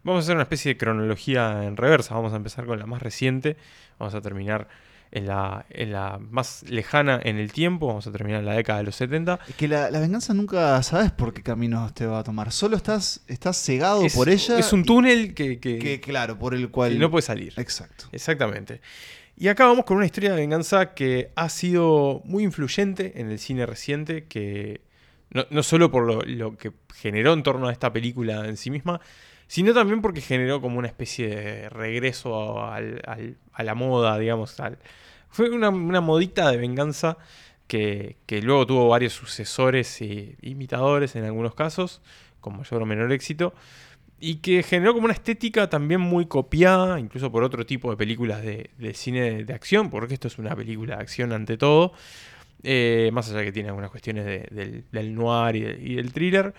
Vamos a hacer una especie de cronología en reversa. Vamos a empezar con la más reciente. Vamos a terminar en la, en la más lejana en el tiempo. Vamos a terminar en la década de los 70. Es que la, la venganza nunca sabes por qué caminos te va a tomar. Solo estás, estás cegado Es, por ella. es un túnel que, que- que, claro, por el cual. no puede salir. Exacto. Exactamente. Y acá vamos con una historia de venganza que ha sido muy influyente en el cine reciente, que no, no solo por lo, lo que generó en torno a esta película en sí misma, sino también porque generó como una especie de regreso al- al- a la moda, digamos. al- fue una, una modita de venganza que, que luego tuvo varios sucesores e imitadores en algunos casos, con mayor o menor éxito y que generó como una estética también muy copiada, incluso por otro tipo de películas de, de cine de acción, porque esto es una película de acción ante todo, eh, más allá que tiene algunas cuestiones de- del, del noir y, y del thriller.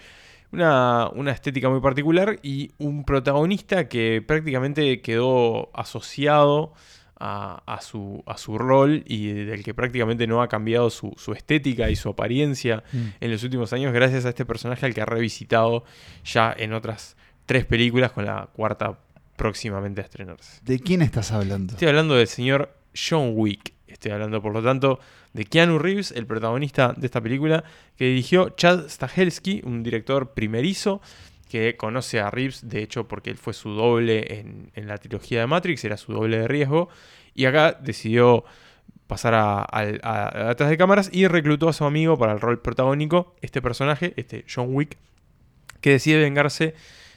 Una, una estética muy particular y un protagonista que prácticamente quedó asociado a, a su, a su rol y del que prácticamente no ha cambiado su, su estética y su apariencia en los últimos años gracias a este personaje al que ha revisitado ya en otras tres películas con la cuarta próximamente a estrenarse. ¿De quién estás hablando? Estoy hablando del señor John Wick. Estoy hablando, por lo tanto, de Keanu Reeves, el protagonista de esta película, que dirigió Chad Stahelski, un director primerizo que conoce a Reeves, de hecho, porque él fue su doble en, en la trilogía de Matrix, era su doble de riesgo, y acá decidió pasar a, a- a detrás de cámaras y reclutó a su amigo para el rol protagónico, este personaje, este John Wick, que decide vengarse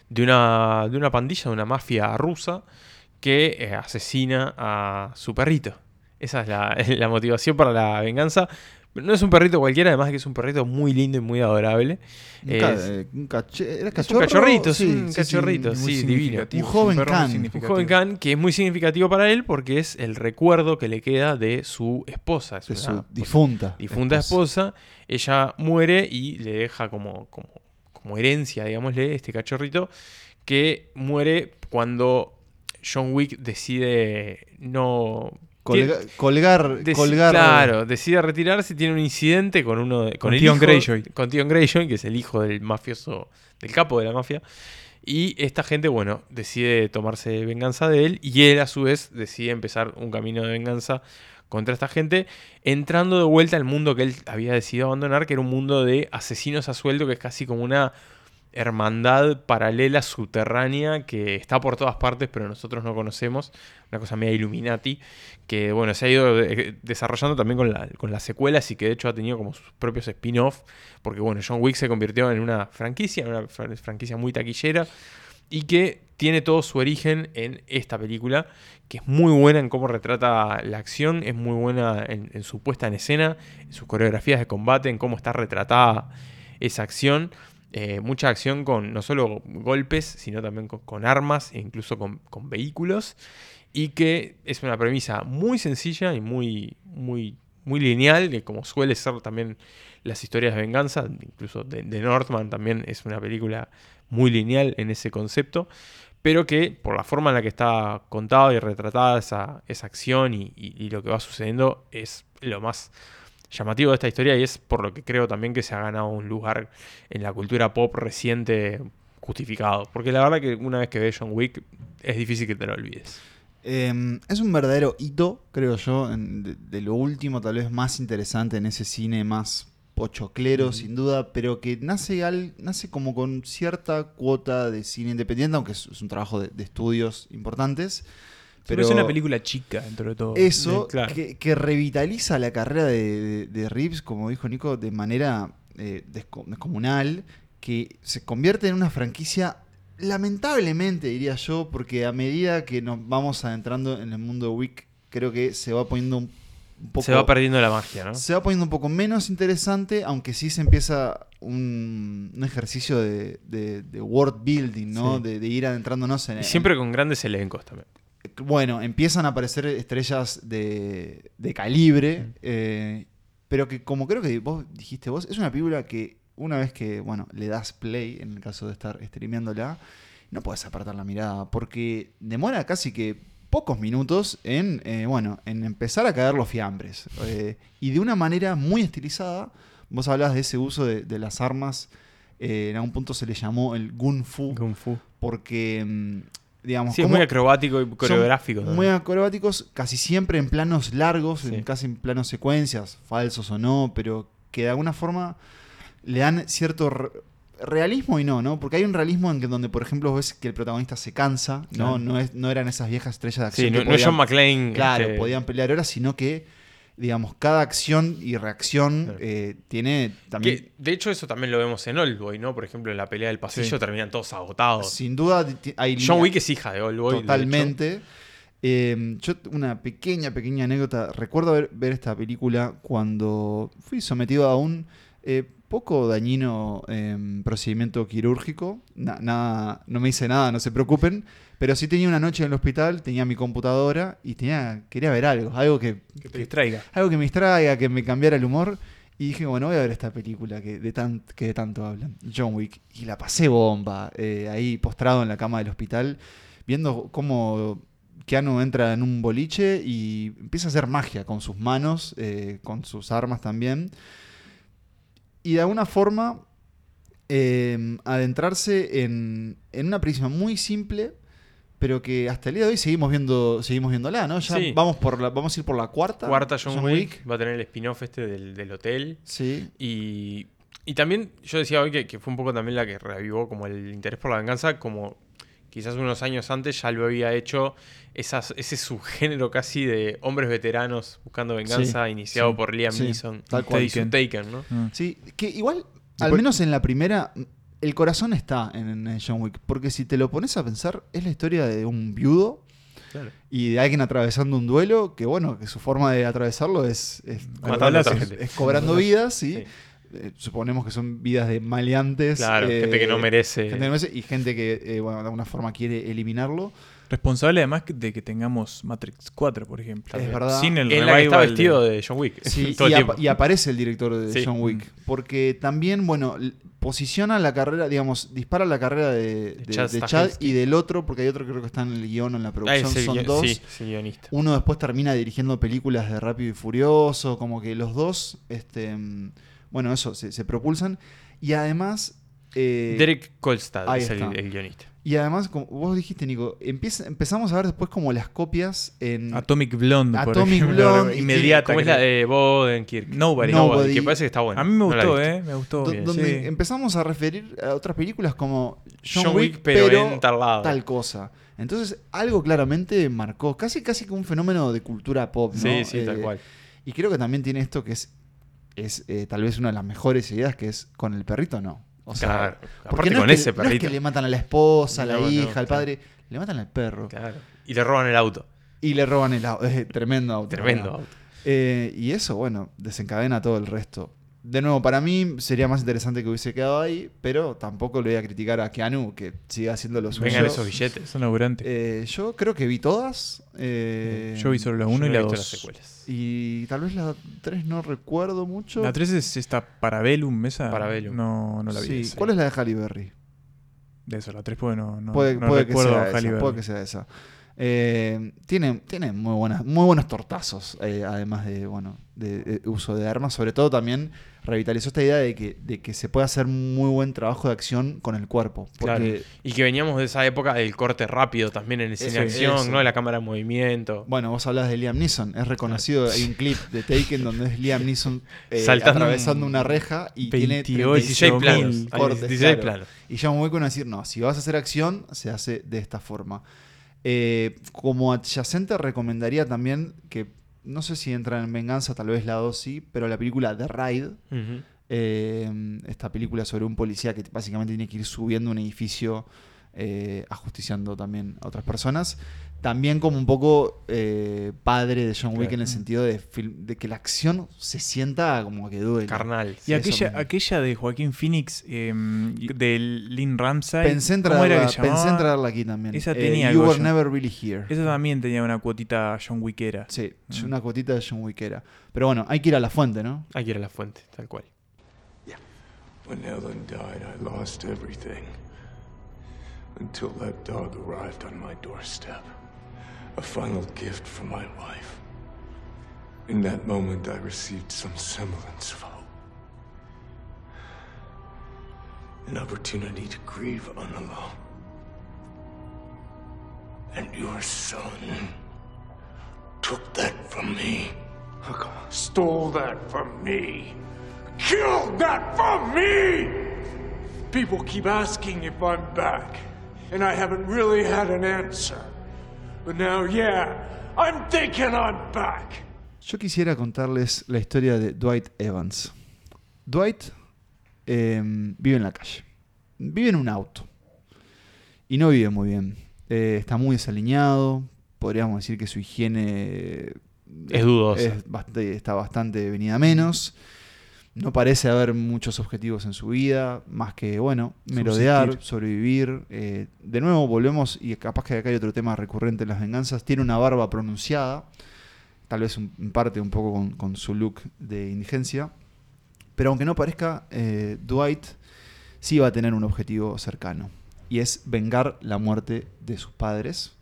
de una, de una pandilla, de una mafia rusa, que eh, asesina a su perrito. Esa es la, la motivación para la venganza. No es un perrito cualquiera, además de que es un perrito muy lindo y muy adorable. Un Es- eh, un cache- ¿Era es un cachorro? cachorrito, Sí, un sí, cachorrito, sí, divino. Un joven muy can. Un joven can que es muy significativo para él porque es el recuerdo que le queda de su esposa. Es De una su difunta. difunta esposa. Ella muere y le deja como, como, como herencia, digámosle, este cachorrito, que muere cuando John Wick decide no... Colga- colgar, Dec- colgar. Claro, decide retirarse, tiene un incidente con uno de, con, Con el Theon hijo- Greyjoy. con Theon Greyjoy, que es el hijo del mafioso, del capo de la mafia. Y esta gente, bueno, decide tomarse venganza de él y él a su vez decide empezar un camino de venganza contra esta gente, entrando de vuelta al mundo que él había decidido abandonar, que era un mundo de asesinos a sueldo, que es casi como una hermandad paralela subterránea que está por todas partes, pero nosotros no conocemos. Una cosa media Illuminati, que bueno, se ha ido de- desarrollando también con, la- con las secuelas y que de hecho ha tenido como sus propios spin-off, porque bueno, John Wick se convirtió en una franquicia, en una fran- franquicia muy taquillera y que tiene todo su origen en esta película, que es muy buena en cómo retrata la acción, es muy buena en, en su puesta en escena, en sus coreografías de combate, en cómo está retratada esa acción. Eh, mucha acción con no solo golpes, sino también con, armas e incluso con, vehículos. Y que es una premisa muy sencilla y muy, muy, muy lineal, que como suele ser también las historias de venganza, incluso de, de Northman también es una película muy lineal en ese concepto, pero que por la forma en la que está contada y retratada esa, esa acción y lo que va sucediendo es lo más llamativo de esta historia y es por lo que creo también que se ha ganado un lugar en la cultura pop reciente justificado. Porque la verdad que una vez que ves John Wick es difícil que te lo olvides. Eh, es un verdadero hito, creo yo, en- de, de lo último, tal vez más interesante en ese cine más pochoclero, sin duda, pero que nace, al, nace como con cierta cuota de cine independiente, aunque es, es un trabajo de, de estudios importantes. Pero es una película chica dentro de todo. Eso, claro. que, que revitaliza la carrera de, de, de Reeves, como dijo Nico, de manera eh, desco- descomunal que se convierte en una franquicia, lamentablemente diría yo, porque a medida que nos vamos adentrando en el mundo de Wick, creo que se va poniendo un, poco... Se va perdiendo la magia, ¿no? Se va poniendo un poco menos interesante, aunque sí se empieza un, un ejercicio de, de- de world building, ¿no? Sí. De, de ir adentrándonos en... Y siempre con grandes elencos también. En- bueno, empiezan a aparecer estrellas de, de calibre, Mm. eh, pero que como creo que vos dijiste vos, es una película que una vez que, bueno, le das play, en el caso de estar streameándola, no puedes apartar la mirada, porque demora casi que pocos minutos en, eh, bueno, en empezar a caer los fiambres. eh, y de una manera muy estilizada, vos hablabas de ese uso de, de las armas, eh, en algún punto se le llamó el Gun Fu, Kung Fu. porque, mm, digamos, Sí, es muy acrobático y coreográfico. Muy acrobáticos, casi siempre en planos largos, Sí. en casi en planos secuencias, falsos o no, pero que de alguna forma le dan cierto re- realismo y no, ¿no? Porque hay un realismo en que donde, por ejemplo, ves que el protagonista se cansa, ¿no? Claro. No, es, no eran esas viejas estrellas de acción. Sí, que no, no es podían- John McClane. Claro, este, podían pelear ahora, sino que, digamos, cada acción y reacción Claro. eh, tiene también... que, de hecho, eso también lo vemos en Oldboy, ¿no? Por ejemplo, en la pelea del pasillo Sí. terminan todos agotados. Sin duda hay John Wick es hija de Oldboy. Totalmente. Eh, yo, una pequeña, pequeña anécdota. Recuerdo ver, ver esta película cuando fui sometido a un eh, poco dañino eh, procedimiento quirúrgico. Na- nada, no me hice nada, no se preocupen. Pero sí tenía una noche en el hospital, tenía mi computadora y tenía, quería ver algo. Algo que, Que te distraiga. algo que me distraiga, que me cambiara el humor. Y dije, bueno, voy a ver esta película que de, tan, que de tanto hablan, John Wick. Y la pasé bomba, eh, ahí postrado en la cama del hospital, viendo cómo Keanu entra en un boliche y empieza a hacer magia con sus manos, eh, con sus armas también. Y de alguna forma eh, adentrarse en, en una prisma muy simple, pero que hasta el día de hoy seguimos viendo, seguimos viéndola, ¿no? Ya Sí. vamos por la, vamos a ir por la cuarta. Cuarta John, Wick, va a tener el spin-off este del, del hotel. Sí. Y, y también, yo decía hoy que, que fue un poco también la que revivó como el interés por la venganza, como quizás unos años antes ya lo había hecho esas, ese subgénero casi de hombres veteranos buscando venganza, Sí, iniciado sí, por Liam sí, Neeson. tal cual. y su Taken, ¿no? Mm. Sí, que igual, al menos en la primera, el corazón está en, en John Wick. Porque si te lo pones a pensar, es la historia de un viudo Claro. y de alguien atravesando un duelo, que bueno, que su forma de atravesarlo es, es, es cobrando vidas, ¿sí? Eh, suponemos que son vidas de maleantes. Claro, eh, gente que no merece. gente que no merece y gente que, eh, bueno, de alguna forma quiere eliminarlo. Responsable además de que tengamos Matrix 4, por ejemplo. Es verdad. Sin el en la que está vestido de- de, John Wick. Sí, todo y, el apa- tiempo. y aparece el director de Sí. John Wick. Porque también, bueno, posiciona la carrera, digamos, dispara la carrera de, de- Chad de Chad Stahelski. y del otro, porque hay otro que creo que está en el guion o en la Ah, producción. Son dos. Sí, guionista. Uno después termina dirigiendo películas de Rápido y Furioso, como que los dos, este, mm, bueno, eso, se, se propulsan. Y además... eh, Derek Kolstad ahí es el, está. el guionista. y además, como vos dijiste, Nico, empieza- empezamos a ver después como las copias en... Atomic Blonde, por Atomic ejemplo. Blonde, inmediata. ¿Cómo es la de Bodenkirk? Nobody. Nobody. Que parece que está buena. A mí me gustó. ¿eh? Me gustó. bien, donde Sí. empezamos a referir a otras películas como John, John Wick, Wick, pero en tal lado. tal cosa. Entonces, algo claramente marcó, casi casi como un fenómeno de cultura pop, ¿no? Sí, sí, tal Eh, cual. Y creo que también tiene esto que es, es eh, tal vez una de las mejores ideas, que es con el perrito no. O sea, Claro. porque Aparte no con es que, ese no es perrito. que le matan a la esposa, a la No, no, hija, al claro. padre, le matan al perro. Claro. Y le roban el auto. Y le roban el auto. Tremendo auto. Tremendo auto. Eh, y eso, bueno, desencadena todo el resto. De nuevo, para mí sería más interesante que hubiese quedado ahí, pero tampoco le voy a criticar a Keanu, que siga haciendo lo suyo. Vengan esos billetes. Son laburantes. Eh, yo creo que vi todas. eh, Yo vi solo la Yo 1 no y he la visto 2. las secuelas. Y tal vez la 3 no recuerdo mucho. La 3 es esta Parabellum, esa. Parabellum. No, no la vi. Sí. esa. ¿Cuál es la de Halle Berry? De eso, la 3 puede no, no, puede no puede que recuerdo sea a esa, Berry. puede que sea esa. Eh, tiene tiene muy, buenas, muy buenos tortazos, eh, además de bueno de, de uso de armas. Sobre todo también revitalizó esta idea de que, de que se puede hacer muy buen trabajo de acción con el cuerpo. Porque, Claro. Y que veníamos de esa época del corte rápido también en el cine Eso, acción, eso. ¿no? De la cámara en movimiento. bueno, vos hablas de Liam Neeson, es reconocido. Hay un clip de Taken donde es Liam Neeson eh, Saltando atravesando un una reja y tiene 28 16 35 planos. cortes, 16 claro. planos. Y John Wick van a decir, no, si vas a hacer acción, se hace de esta forma. Eh, como adyacente recomendaría también que, no sé si entra en Venganza, tal vez la 2 sí, pero la película The Ujú. Eh, esta película sobre un policía que básicamente tiene que ir subiendo un edificio eh, ajusticiando también a otras personas. También como un poco eh, padre de John Wick Claro. en el sentido de, que la acción se sienta como que duele. Carnal. Y aquella, aquella de Joaquín Phoenix, eh, de Lynn Ramsay. Pensé en, ¿cómo era traerla, pensé en traerla aquí también. Esa Eh, tenía You algo Were yo. Never Really Here. Esa también tenía una cuotita John Wickera. Sí, Mm. una cuotita de John Wickera. Pero bueno, hay que ir a la fuente, ¿no? Hay que ir a la fuente, tal cual. When Ellen died, I lost everything. Until that dog arrived on my doorstep. A final gift from my wife. In that moment, I received some semblance of hope. An opportunity to grieve unalone. And your son took that from me. Oh, Stole that from me. Killed that from me! People keep asking if I'm back, and I haven't really had an answer. But now, yeah, I'm thinking I'm back. Yo quisiera contarles la historia de Dwight Evans. Dwight eh, vive en la calle. Vive en un auto. Y no vive muy bien. Eh, está muy desaliñado. Podríamos decir que su higiene Es dudosa. es está bastante venida a menos. No parece haber muchos objetivos en su vida, más que, bueno, merodear, Subsistir. sobrevivir. Eh, de nuevo volvemos, y capaz que acá hay otro tema recurrente en las venganzas, tiene una barba pronunciada, tal vez un- en parte un poco con, con su look de indigencia. Pero aunque no parezca, eh, Dwight sí va a tener un objetivo cercano, y es vengar la muerte de sus padres.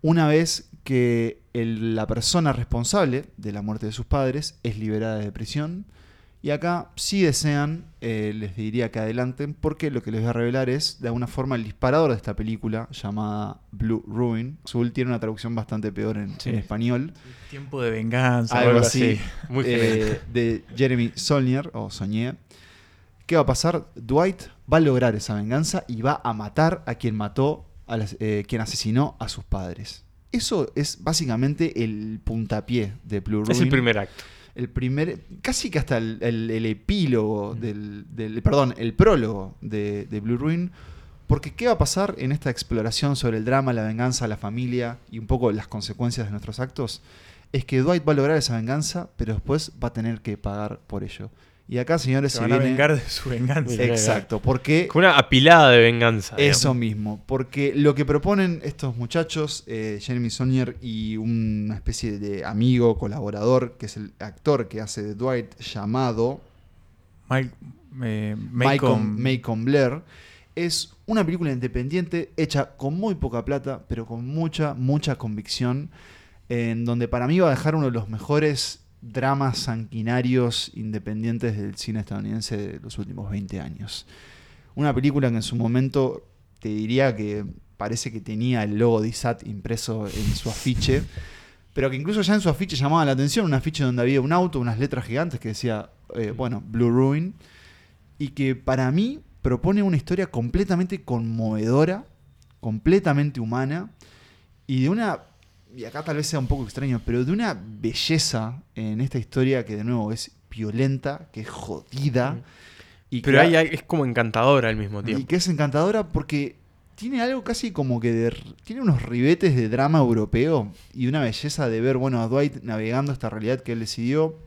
Una vez que el- la persona responsable de la muerte de sus padres es liberada de prisión, y acá, si desean, eh, les diría que adelanten, porque lo que les voy a revelar es, de alguna forma, el disparador de esta película, llamada Blue Ruin. Azul tiene una traducción bastante peor en, Sí. en español. Tiempo de venganza. Algo algo así. así, muy eh, de Jeremy Saulnier, o Soñé. ¿Qué va a pasar? Dwight va a lograr esa venganza y va a matar a quien mató, a las- eh, quien asesinó a sus padres. Eso es básicamente el puntapié de Blue Ruin Es el primer acto. El primer, casi que hasta el, el- el epílogo del, del- perdón, el prólogo de, de Blue Ruin, porque ¿qué va a pasar en esta exploración sobre el drama, la venganza, la familia y un poco las consecuencias de nuestros actos? Es que Dwight va a lograr esa venganza, pero después va a tener que pagar por ello. Y acá, señores, Se se van a viene... vengar de su venganza. Exacto, porque Con una apilada de venganza. eso digamos. mismo, porque lo que proponen estos muchachos, eh, Jeremy Saulnier y una especie de amigo, colaborador, que es el actor que hace de Dwight, llamado Mike, eh, Malcolm, Malcolm- Malcolm Blair, es una película independiente hecha con muy poca plata, pero con mucha, mucha convicción, en donde para mí va a dejar uno de los mejores dramas sanguinarios independientes del cine estadounidense de los últimos 20 años. Una película que en su momento te diría que parece que tenía el logo de ISAT impreso en su afiche, pero que incluso ya en su afiche llamaba la atención, un afiche donde había un auto, unas letras gigantes que decía, eh, bueno, Blue Ruin, y que para mí propone una historia completamente conmovedora, completamente humana, y de una, y acá tal vez sea un poco extraño, pero de una belleza en esta historia que de nuevo es violenta, que es jodida, y Pero que hay, es como encantadora al mismo y tiempo. que es encantadora porque tiene algo casi como que de, tiene unos ribetes de drama europeo y una belleza de ver, bueno, a Dwight navegando esta realidad que él decidió.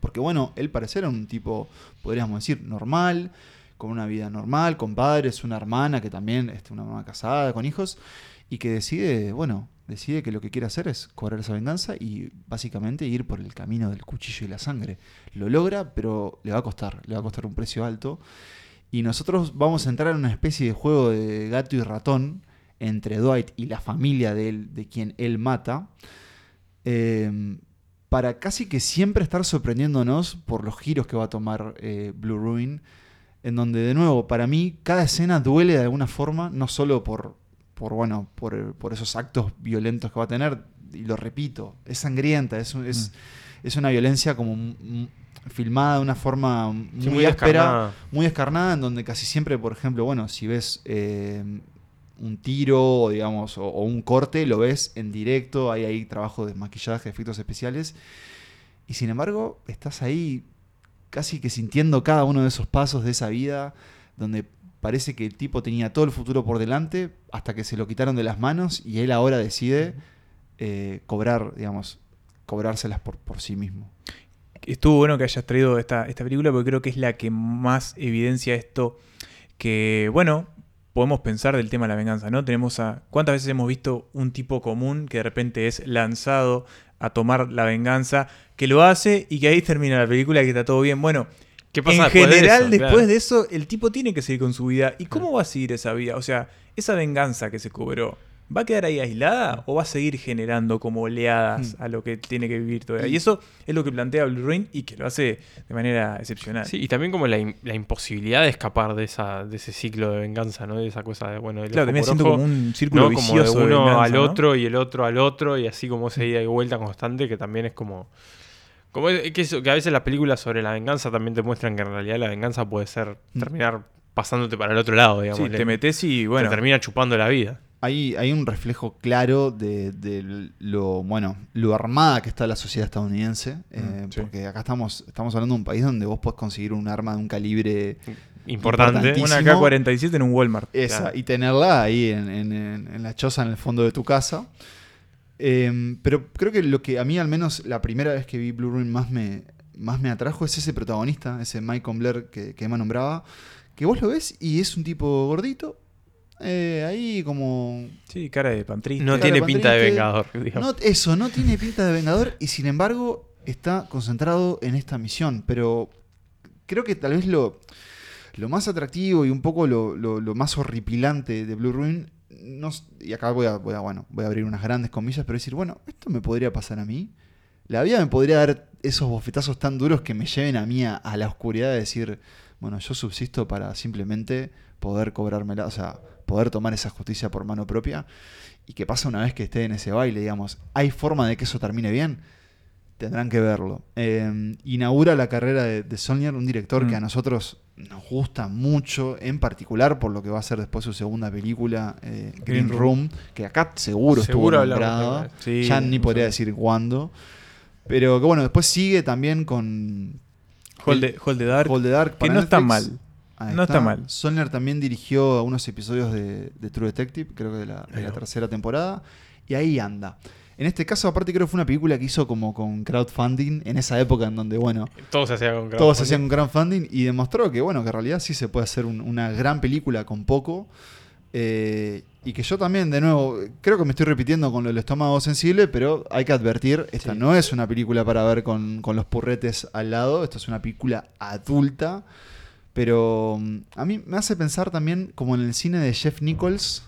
Porque, bueno, él parece era un tipo, podríamos decir, normal, con una vida normal, con padres, una hermana que también es una mamá casada, con hijos, y que decide, bueno, decide que lo que quiere hacer es cobrar esa venganza y básicamente ir por el camino del cuchillo y la sangre. Lo logra, pero le va a costar, le va a costar un precio alto. Y nosotros vamos a entrar en una especie de juego de gato y ratón entre Dwight y la familia de él, de quien él mata, eh, para casi que siempre estar sorprendiéndonos por los giros que va a tomar eh, Blue Ruin, en donde de nuevo, para mí, cada escena duele de alguna forma, no solo por, por, bueno, por, por esos actos violentos que va a tener, y lo repito, es sangrienta, es, es, es una violencia como mm, filmada de una forma muy, Sí, muy áspera, descarnada. muy descarnada, en donde casi siempre, por ejemplo, bueno, si ves eh, un tiro, o digamos, o, o un corte, lo ves en directo, hay ahí trabajo de maquillaje, efectos especiales, y sin embargo, estás ahí casi que sintiendo cada uno de esos pasos de esa vida, donde parece que el tipo tenía todo el futuro por delante hasta que se lo quitaron de las manos y él ahora decide eh, cobrar, digamos, cobrárselas por, por sí mismo. Estuvo bueno que hayas traído esta, esta película porque creo que es la que más evidencia esto que, bueno, podemos pensar del tema de la venganza, ¿no? Tenemos a... ¿Cuántas veces hemos visto un tipo común que de repente es lanzado a tomar la venganza, que lo hace y que ahí termina la película y que está todo bien? Bueno, ¿Qué pasa en después de general, eso? después Claro. de eso, el tipo tiene que seguir con su vida. ¿Y cómo va a seguir esa vida? O sea, esa venganza que se cobró, ¿va a quedar ahí aislada o va a seguir generando como oleadas Hmm. a lo que tiene que vivir todavía? Y eso es lo que plantea Blue Ruin y que lo hace de manera excepcional. Sí, y también como la, im- la imposibilidad de escapar de esa de ese ciclo de venganza, ¿no? De esa cosa de, bueno, del Claro, siendo ojo, como un círculo ¿no? Como vicioso de de uno venganza, al ¿no? otro y el otro al otro y así como esa ida y vuelta constante que también es como... Como es- que, eso- que a veces las películas sobre la venganza también te muestran que en realidad la venganza puede ser terminar pasándote para el otro lado, digamos. Mm. Sí, Le- te metes y bueno. Te termina chupando la vida. Hay, hay un reflejo claro de, de lo bueno lo armada que está la sociedad estadounidense eh, Mm, sí. porque acá estamos estamos hablando de un país donde vos podés conseguir un arma de un calibre Importante. Una importantísimo. K-47 en un Walmart. Esa, Claro. y tenerla ahí en, en- en- en la choza en el fondo de tu casa. Eh, pero creo que lo que a mí, al menos la primera vez que vi Blue Ruin más me, más me atrajo es ese protagonista, ese Michael Blair que, que Emma nombraba, que vos lo ves y es un tipo gordito, eh, ahí como... Sí, cara de pantrista. No Cara tiene de pinta de vengador, digamos. No, eso, no tiene pinta de vengador y sin embargo está concentrado en esta misión. Pero creo que tal vez lo, lo más atractivo y un poco lo, lo- lo más horripilante de Blue Ruin, y acá voy a, voy, a, bueno, voy a abrir unas grandes comillas, pero decir, bueno, esto me podría pasar a mí. La vida me podría dar esos bofetazos tan duros que me lleven a mí a, a la oscuridad de decir, bueno, yo subsisto para simplemente poder cobrármela, o sea, poder tomar esa justicia por mano propia. Y que pasa una vez que esté en ese baile, digamos, ¿hay forma de que eso termine bien? Tendrán que verlo. Eh, inaugura la carrera de, de un director que Mm. a nosotros nos gusta mucho, en particular por lo que va a ser después su segunda película, eh, Green, Green Room, Room. que acá seguro, Seguro estuvo nombrada. Sí, ya ni podría decir cuándo. Pero que bueno, después sigue también con Hold the, Hold the Dark. Hold the Dark que no está mal. Ahí No está mal. Sonner también dirigió unos episodios de, de True Detective, creo que de la, de la tercera temporada. Y ahí anda. En este caso, aparte, creo que fue una película que hizo como con crowdfunding, en esa época en donde, bueno, Todo se hacía con todos crowdfunding. hacían con crowdfunding y demostró que, bueno, que en realidad sí se puede hacer un- una gran película con poco. Eh, y que yo también, de nuevo, creo que me estoy repitiendo con lo del estómago sensible, pero hay que advertir, esta Sí. no es una película para ver con, con los purretes al lado, esto es una película adulta, pero mm, a mí me hace pensar también como en el cine de Jeff Nichols,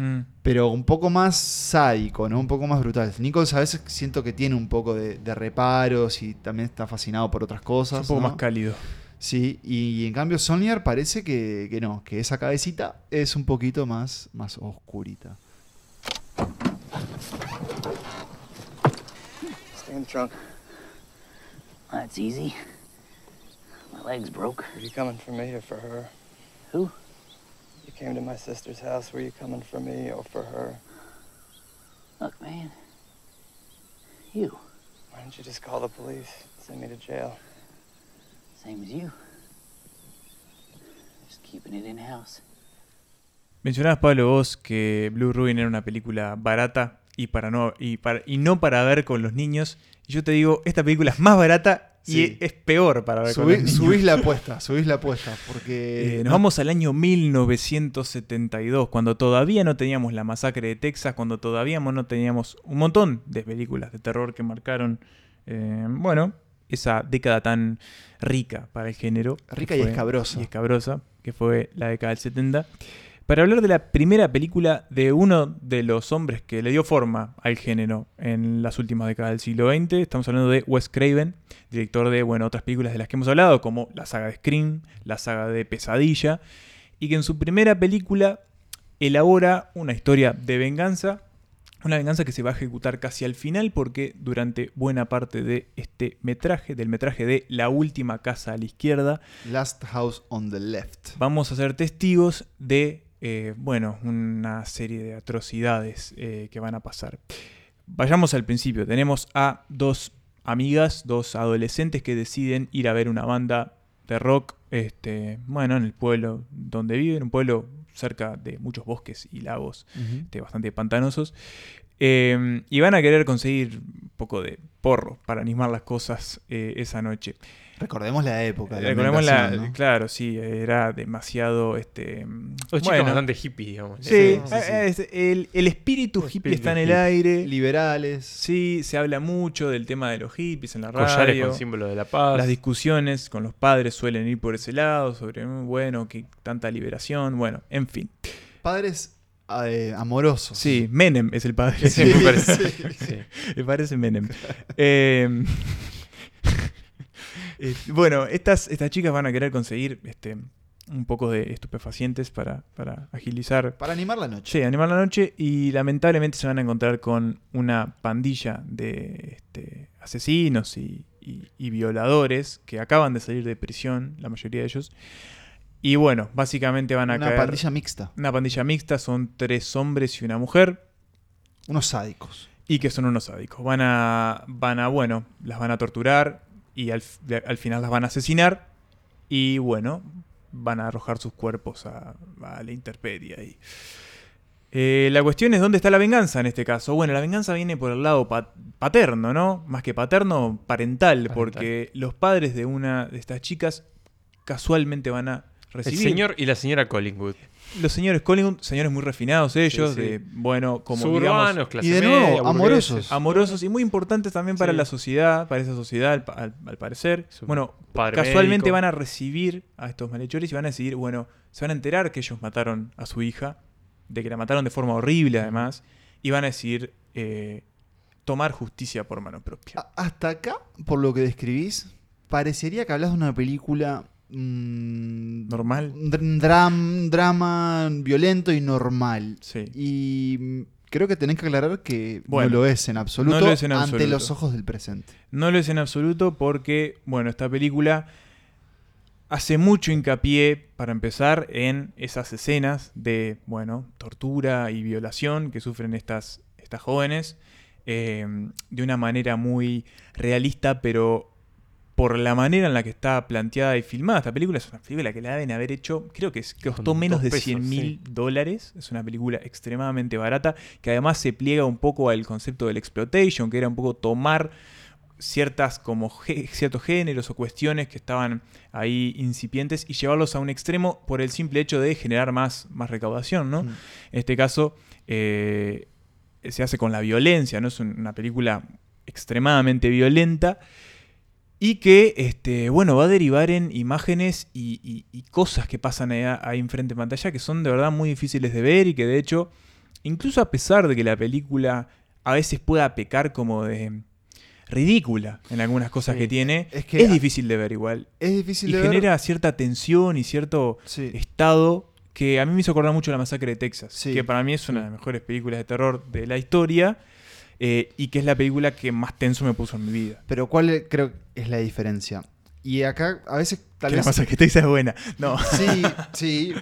Mm. pero un poco más sádico, ¿no? Un poco más brutal. Nichols a veces siento que tiene un poco de, de reparos y también está fascinado por otras Es cosas. un poco ¿no? más cálido. Sí, y, en cambio Sonyer parece que, que no, que esa cabecita es un poquito más, más oscurita. Stay in the trunk. That's easy. My leg's broke. Are you coming for me or for her? Who? You came to my sister's house. Were you coming for me or for her? Look, man. You. Why don't you just call the police? Send me to jail. Same as you. Just keeping it in house. Mencionabas, Pablo, vos que Blue Ruin era una película barata y, para no, y, para, y no para ver con los niños. Y yo te digo, esta película es más barata y es peor para ver con Subí- niños. subís la apuesta, subís la apuesta, porque... Eh, nos vamos al año 1972, cuando todavía no teníamos la masacre de Texas, cuando todavía no teníamos un montón de películas de terror que marcaron, eh, bueno, esa década tan rica para el género. Rica y fue- escabrosa. Y escabrosa, que fue la década del 70. Para hablar de la primera película de uno de los hombres que le dio forma al género en las últimas décadas del siglo XX, estamos hablando de Wes Craven, director de bueno, otras películas de las que hemos hablado, como la saga de Scream, la saga de Pesadilla, y que en su primera película elabora una historia de venganza, una venganza que se va a ejecutar casi al final porque durante buena parte de este metraje, del metraje de La última casa a la izquierda, Last House on the Left. vamos a ser testigos de, eh, bueno, una serie de atrocidades eh, que van a pasar. Vayamos al principio. Tenemos a dos amigas, dos adolescentes que deciden ir a ver una banda de rock, este, bueno, en el pueblo donde viven, un pueblo cerca de muchos bosques y lagos este, bastante pantanosos. Eh, y van a querer conseguir un poco de porro para animar las cosas eh, esa noche. Recordemos la época. de la Recordemos la, claro, sí, era demasiado, este, Los chicos bastante hippie, digamos. Sí, Sí, sí, eh, es- el, el espíritu hippie espíritu está en el hippie. aire. Liberales. Sí, se habla mucho del tema de los hippies en la radio. Collares con símbolo de la paz. Las discusiones con los padres suelen ir por ese lado, sobre, mm, bueno, que tanta liberación, bueno, en fin. Padres eh, amorosos. Sí, Menem es el padre. Sí, me parece. sí. Sí, me parece Menem. Eh, eh, bueno, estas, estas chicas van a querer conseguir este, un poco de estupefacientes para, para agilizar. Para animar la noche. Sí, animar la noche y lamentablemente se van a encontrar con una pandilla de este, asesinos y, y- y violadores que acaban de salir de prisión, la mayoría de ellos. Y bueno, básicamente van a Una caer... pandilla mixta. Una pandilla mixta, son tres hombres y una mujer. Unos sádicos. Y que son unos sádicos. Van a, van a bueno, las van a torturar y al, al final las van a asesinar. Y bueno, van a arrojar sus cuerpos a, a la intemperie ahí. Eh, la cuestión es dónde está la venganza en este caso. Bueno, la venganza viene por el lado pa- paterno, ¿no? Más que paterno, parental, porque los padres de una de estas chicas casualmente van a El recibir. señor y la señora Collingwood. Los señores Collingwood, señores muy refinados ellos, Sí, sí. de, bueno, como Suburbanos, digamos, clase Y de nuevo, media, amorosos. amorosos y muy importantes también para Sí. la sociedad, para esa sociedad al, pa- al- al parecer. Su Bueno, casualmente médico. van a recibir a estos malhechores y van a decidir, bueno, se van a enterar que ellos mataron a su hija, de que la mataron de forma horrible además, y van a decidir eh, tomar justicia por mano propia. A- Hasta acá, por lo que describís, parecería que hablas de una película. Mm, Normal. dr- dram- drama violento y normal. Sí. Y creo que tenés que aclarar que Bueno, no lo es en absoluto, no lo es en ante absoluto. los ojos del presente. No lo es en absoluto porque, bueno, esta película hace mucho hincapié, para empezar, en esas escenas de, bueno, tortura y violación que sufren estas, estas jóvenes eh, de una manera muy realista, pero por la manera en la que está planteada y filmada. Esta película es una película que la deben haber hecho, creo que costó menos de pesos, 100 mil sí. dólares. Es una película extremadamente barata, que además se pliega un poco al concepto del exploitation, que era un poco tomar ciertas como ciertos géneros o cuestiones que estaban ahí incipientes y llevarlos a un extremo por el simple hecho de generar más, más recaudación, ¿no? Mm. En este caso eh, se hace con la violencia, ¿no? Es un- una película extremadamente violenta y que, este, bueno, va a derivar en imágenes y, y- y cosas que pasan ahí, ahí enfrente en pantalla que son de verdad muy difíciles de ver y que de hecho, incluso a pesar de que la película a veces pueda pecar como de ridícula en algunas cosas Sí. que tiene, Es difícil de ver igual. Es difícil y de ver. genera cierta tensión y cierto Sí. estado que a mí me hizo acordar mucho la masacre de Texas, Sí. que para mí es una de las mejores películas de terror de la historia eh, y que es la película que más tenso me puso en mi vida. Pero ¿cuál creo que es la diferencia? Y acá a veces tal Que vez... la masacre de Texas es buena. No. Sí, sí.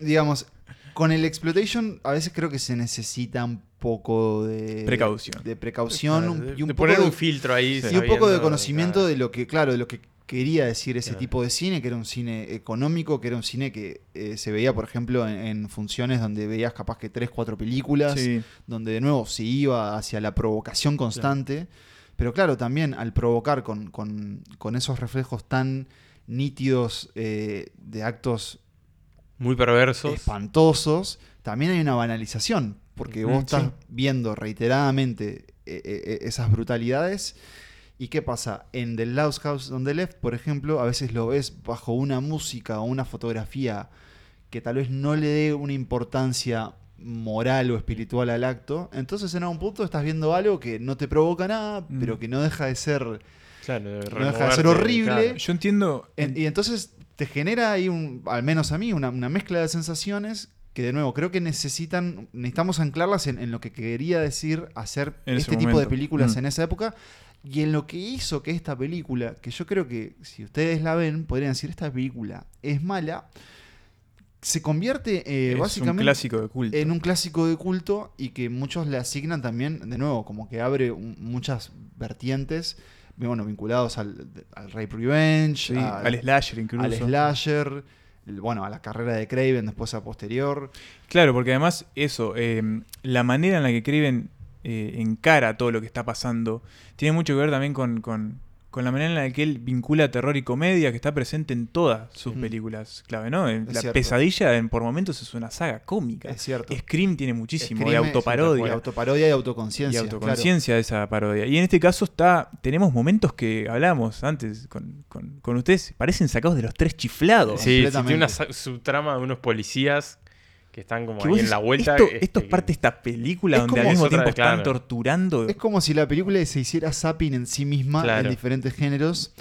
Digamos, con el exploitation a veces creo que se necesita un poco de... Precaución. De precaución un- de- y un de poco poner de- un filtro ahí, Y un poco de conocimiento claro. de lo que, claro, de lo que quería decir ese Claro. tipo de cine, que era un cine económico, que era un cine que eh, se veía, por ejemplo, en, en funciones donde veías capaz que tres, cuatro películas, Sí. donde de nuevo se iba hacia la provocación constante. Pero claro, también al provocar con, con- con esos reflejos tan nítidos eh, de actos Muy perversos. espantosos, también hay una banalización, porque vos estás viendo reiteradamente eh, esas brutalidades. ¿Y qué pasa? En The Lost House on the Left, por ejemplo, a veces lo ves bajo una música o una fotografía que tal vez no le dé una importancia moral o espiritual al acto. Entonces en algún punto estás viendo algo que no te provoca nada, Mm. pero que no deja de ser Claro, de no deja de ser horrible. claro. Yo entiendo. En- y entonces te genera ahí, un, al menos a mí, una, una mezcla de sensaciones que de nuevo creo que necesitan, necesitamos anclarlas en, en lo que quería decir hacer En este tipo de películas Mm. en esa época y en lo que hizo que esta película, que yo creo que si ustedes la ven, podrían decir esta película es mala, se convierte eh, es un básicamente clásico de culto. en un clásico de culto y que muchos le asignan también, de nuevo, como que abre un- muchas vertientes bueno, vinculados al, al Rape Revenge, Sí, al slasher incluso. al slasher, el- bueno, a la carrera de Craven después a posterior. Claro, porque además eso, eh, la manera en la que Craven eh, encara todo lo que está pasando, tiene mucho que ver también con, con- con la manera en la que él vincula terror y comedia, que está presente en todas sus Mm. películas clave, ¿no? Es la cierto. pesadilla en, por momentos es una saga cómica. Es cierto. Scream tiene muchísimo, Scream de autoparodia. y autoparodia y y autoconciencia. autoconciencia de esa parodia. Y en este caso está, tenemos momentos que hablamos antes con, con- con ustedes, parecen sacados de los tres chiflados. Sí, sí, tiene una subtrama de unos policías que están como ahí en la vuelta. Esto, este, esto es parte de esta película Es donde como- al mismo otra- tiempo están torturando. Es como si la película se hiciera zapping en sí misma Claro. en diferentes géneros.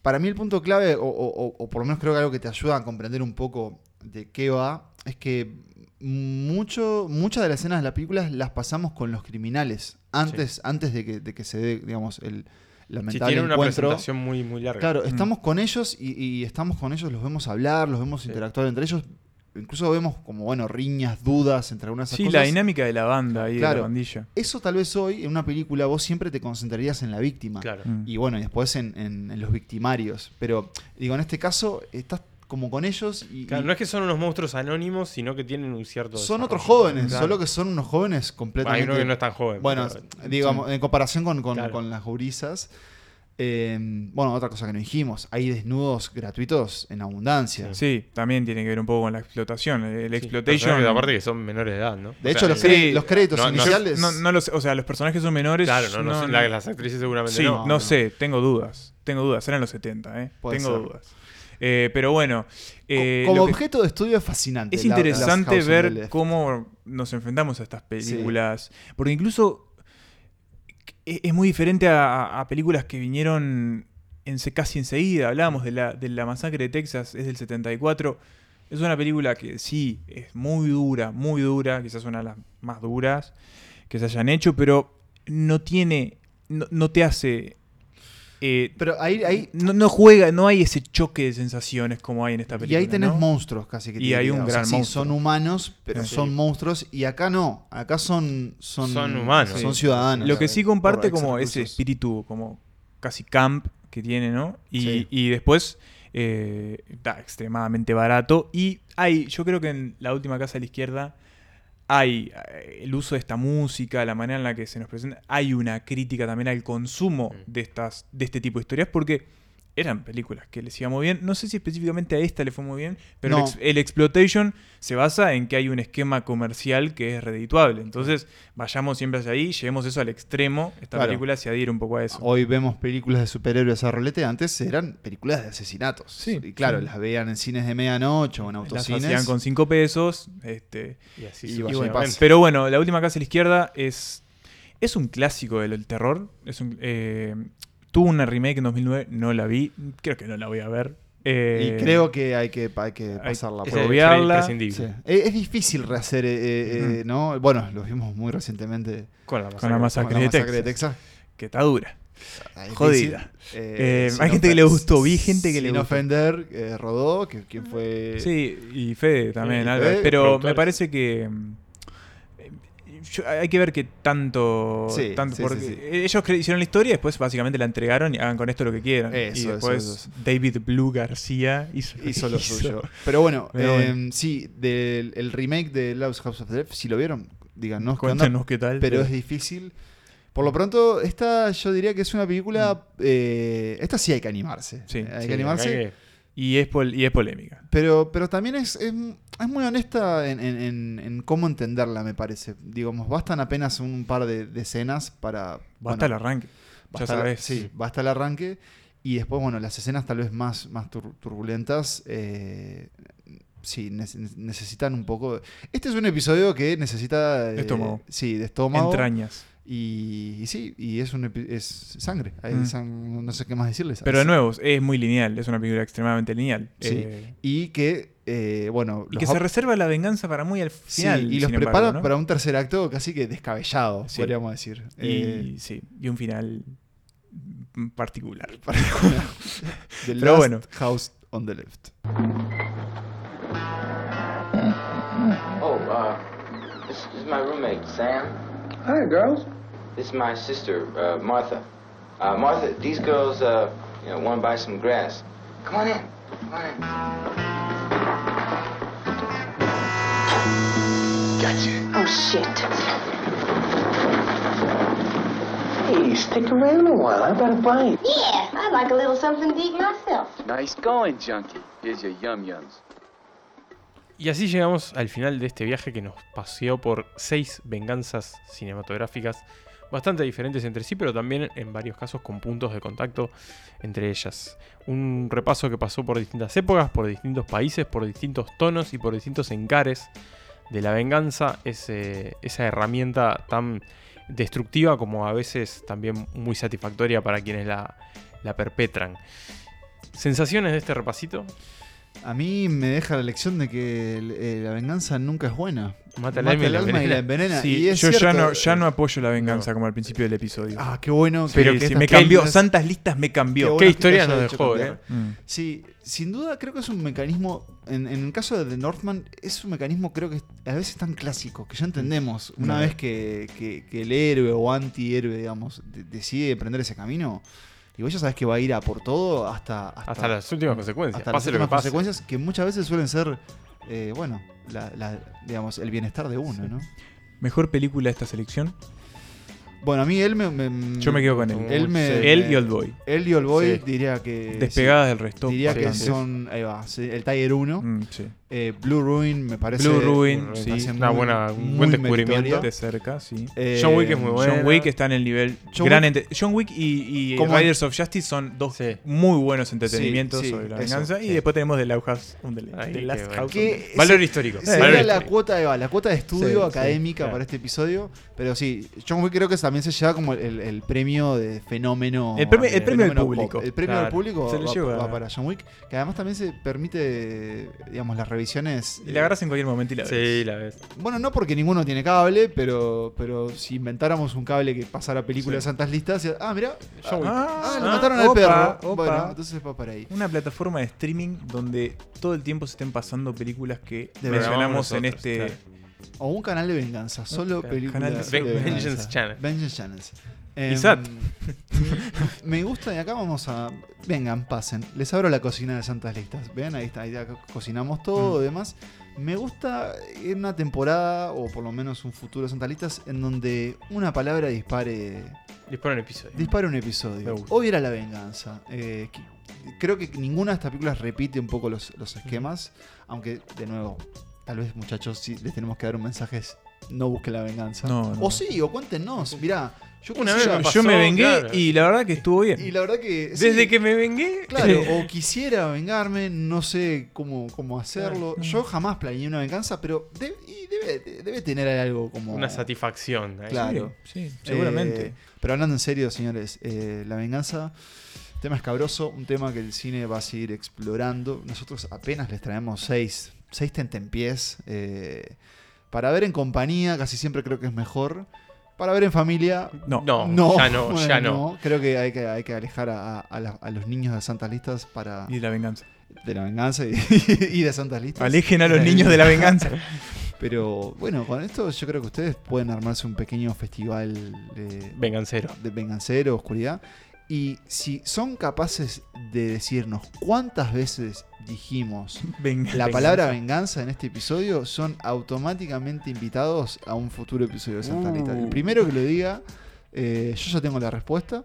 Para mí el punto clave, o, o- o- o por lo menos creo que algo que te ayuda a comprender un poco de qué va, es que mucho, muchas de las escenas de la película las pasamos con los criminales. Antes, antes de, que, de que se dé, digamos, el Sí, lamentable tiene una encuentro. presentación muy, muy larga. Claro, Mm. estamos con ellos y, y estamos con ellos, los vemos hablar, los vemos interactuar entre ellos. Incluso vemos como, bueno, riñas, dudas entre algunas de Sí, cosas. la dinámica de la banda y de Claro. la bandilla. Eso tal vez hoy, en una película, vos siempre te concentrarías en la víctima. Claro. Mm. Y bueno, y después en, en- en los victimarios. Pero, digo, en este caso, estás como con ellos y, Claro, y no es que son unos monstruos anónimos, sino que tienen un cierto. son otros jóvenes, Claro. solo que son unos jóvenes Hay completamente... uno que no es tan joven. Bueno, pero- digamos, en comparación con, con- Claro. con las gurisas. Eh, bueno, otra cosa que no dijimos, hay desnudos gratuitos en abundancia. Sí, también tiene que ver un poco con la explotación. El Sí, exploitation. aparte que son menores de edad, ¿no? De O hecho, sea, los, los créditos no- iniciales... No, no lo sé, o sea, los personajes son menores. Claro, no, no, la- las actrices seguramente Sí, no. no, sé, tengo dudas. Tengo dudas, eran los 70, ¿eh? Puede tengo ser. dudas. Eh, pero bueno. eh, como objeto de estudio es fascinante. Es interesante ver cómo nos enfrentamos a estas películas. Porque incluso e- es muy diferente a, películas que vinieron en, casi enseguida. Hablábamos de la, de la masacre de Texas, es del 74. Es una película que sí, es muy dura, muy dura, quizás una de las más duras que se hayan hecho, pero no tiene, no, no te hace... eh, Pero ahí, ahí, no, no juega, no hay ese choque de sensaciones como hay en esta y película. ahí tenés ¿no? monstruos casi que Y hay un O sea, gran sí, son humanos, pero Sí. son monstruos. Y acá no. Acá son. Son, Son humanos. Son Sí. ciudadanos. Lo que sí comparte como ese espíritu como casi camp que tiene, ¿no? Y, Sí. y después eh, está extremadamente barato. Y hay, yo creo que en la última casa a la izquierda hay eh, el uso de esta música, la manera en la que se nos presenta. Hay una crítica también al consumo Mm. de estas, de este tipo de historias, porque eran películas que les iba muy bien. No sé si específicamente a esta le fue muy bien, pero el, ex- el exploitation se basa en que hay un esquema comercial que es redituable. Entonces, vayamos siempre hacia ahí, llevemos eso al extremo. Esta Claro. película se adhiere un poco a eso. Hoy vemos películas de superhéroes a rolete. Antes eran películas de asesinatos. Sí, Y claro, sí. las veían en cines de medianoche o en Las autocines. hacían con cinco pesos. Este, Y así Y y bueno, pero bueno, La Última Casa a la Izquierda es, es un clásico del, del terror. Es un, eh, tuvo una remake en 2009, no la vi. Creo que no la voy a ver. Eh, y creo que hay que, hay que pasarla. es por- obviarla. Sí. Es, es difícil rehacer, eh, eh, eh, ¿no? Bueno, lo vimos muy recientemente Con la con la masacre. con masacre, la de, masacre Texas, de Texas. Que está dura. Ah, es Jodida. Eh, hay gente que le gustó, vi gente que le gustó. ofender, eh, Rodó, que, quien fue... Sí, y Fede también, Albert. Fede, pero me parece que. Mm, yo- hay que ver que tanto. Sí, tanto sí, porque sí, sí. Ellos hicieron la historia y después básicamente la entregaron y hagan con esto lo que quieran. Eso, y después eso. David Blue García hizo, hizo lo suyo. Pero bueno, Pero eh, bueno. sí, del el remake de Lost House of Dead, si lo vieron, díganos Cuéntanos qué tal. pero es difícil. Por lo pronto, esta yo diría que es una película. eh, esta sí hay que animarse. Mm. Sí, hay que animarse. acá hay que- y, es pol- y es polémica. Pero, pero también es, es, es muy honesta en, en- en- cómo entenderla, me parece. Digamos, bastan apenas un par de, de escenas para. Basta el arranque. Basta sabes. Sí, basta el arranque. Y después, bueno, las escenas tal vez más, más tur- turbulentas. eh, sí, ne- necesitan un poco. Este es un episodio que necesita. eh, Estómago. Sí, de estómago. Entrañas. Y, y sí, y es, un epi- es sangre. Hay Mm. sang- no sé qué más decirles. Pero de nuevo, es muy lineal. Es una película extremadamente lineal. Sí. Eh, Y que, eh, bueno. y que se reserva la venganza para muy al Sí, final. y los embargo, prepara ¿no? para un tercer acto casi que descabellado, Sí. podríamos decir. Y, Eh, sí, y un final particular. particular. The Pero Last bueno. House on the Left. Oh, uh, this, this is my roommate, Sam. Hi, girls. This is my sister, uh, Martha. Uh, Martha, these girls, uh, you know, want to buy some grass. Come on in. Come on in. Gotcha. Oh, shit. Hey, stick around a while. How about a bite? Yeah, I'd like a little something to eat myself. Nice going, junkie. Here's your yum yums. Y así llegamos al final de este viaje que nos paseó por seis venganzas cinematográficas bastante diferentes entre sí, pero también en varios casos con puntos de contacto entre ellas. Un repaso que pasó por distintas épocas, por distintos países, por distintos tonos y por distintos encares de la venganza, esa herramienta tan destructiva como a veces también muy satisfactoria para quienes la, la perpetran. ¿Sensaciones de este repasito? A mí me deja la lección de que eh, la venganza nunca es buena. Mata el alma y la envenena. envenena. Sí, y es yo ya no, ya eh, no apoyo la venganza como al principio del episodio. Ah, qué bueno. Sí, pero sí, que me cambió. Santas listas me cambió. Qué que historia nos dejó, eh. Mm. Sí, sin duda creo que es un mecanismo, en, en el caso de The Northman, es un mecanismo creo que a veces tan clásico, que ya entendemos. Una vez que, que- que el héroe o antihéroe, digamos, de- decide emprender ese camino, y vos ya sabes que va a ir a por todo hasta... Hasta las últimas consecuencias, Hasta pase las lo que últimas pase. consecuencias que muchas veces suelen ser, eh, bueno, la- la- digamos, el bienestar de uno, ¿no? Mejor película de esta selección. Bueno, a mí él me... me- Yo me quedo con él. Él, me, Él y Oldboy. Él y Oldboy Sí. diría que... Despegadas sí, del resto, Diría que son... Ahí va, sí, el Tiger 1. Mm, sí. Eh, Blue Ruin me parece... Blue Ruin, me sí. Una muy- buena- un buen descubrimiento. De cerca, sí. Eh, John Wick es muy bueno. John Wick está en el nivel John gran Wick- John Wick y, y Como- Riders of Justice son dos Sí. muy buenos entretenimientos Sí, sí, sobre la eso, venganza. Y después tenemos The Last House Ay, The Last. House Que Valor histórico. Sería Valor la histórico. cuota de la cuota de estudio Sí, académica claro. para este episodio, pero sí, John Wick creo que también se lleva como el, el premio de fenómeno. El premio- el de premio del público. pop. El premio Claro. del público Se va, lleva. va para John Wick, que además también se permite, digamos, las revisiones. Y la agarras en cualquier momento y la ves. Sí, la ves. Bueno, no porque ninguno tiene cable, pero, pero si inventáramos un cable que pasara películas de santas listas, y- ah, mira, John Wick. ah, le ah, mataron al opa, perro. opa. Bueno, entonces va para ahí. Una plataforma de streaming donde todo el tiempo se estén pasando películas que De mencionamos en este. claro. O un canal de venganza, solo películas canal de- de venganza. Vengeance Channel. Vengeance Channels. Y Em, SAT. Me gusta y acá vamos a. Vengan, pasen. Les abro la cocina de Santas Listas. Ven, ahí está, ahí cocinamos todo y demás. Me gusta en una temporada, o por lo menos un futuro de Santas Listas, en donde una palabra dispare. Dispara un episodio. Dispare un episodio. Hoy era la venganza. Eh, creo que ninguna de estas películas repite un poco los, los esquemas. Aunque, de nuevo, tal vez, muchachos, sí les tenemos que dar un mensaje: es no busquen la venganza. No, no. O sí, o cuéntenos. Mirá, yo Una me Yo me pasó, vengué claro. y la verdad que estuvo bien. Y la verdad que. sí, Desde que me vengué. Claro, o quisiera vengarme, no sé cómo, cómo hacerlo. Claro. Yo jamás planeé una venganza, pero de- y debe, debe tener algo como. Una satisfacción. Claro. Sí, sí, seguramente. Eh, pero hablando en serio, señores, eh, la venganza, tema escabroso, un tema que el cine va a seguir explorando. Nosotros apenas les traemos seis, seis tentempiés. eh, para ver en compañía, casi siempre creo que es mejor. Para ver en familia, no. No, no. ya no, bueno, ya no. Creo que hay que, hay que alejar a, a la- a los niños de Santas Listas para. Y de la venganza. de la venganza y, y de Santas Listas. Alejen a los niños de la venganza. Pero bueno, con esto yo creo que ustedes pueden armarse un pequeño festival de, Vengancero. de vengancero, oscuridad. Y si son capaces de decirnos cuántas veces dijimos Venga- la palabra venganza en este episodio, son automáticamente invitados a un futuro episodio de Santa Lista. El Uh. primero que lo diga, eh, yo ya tengo la respuesta.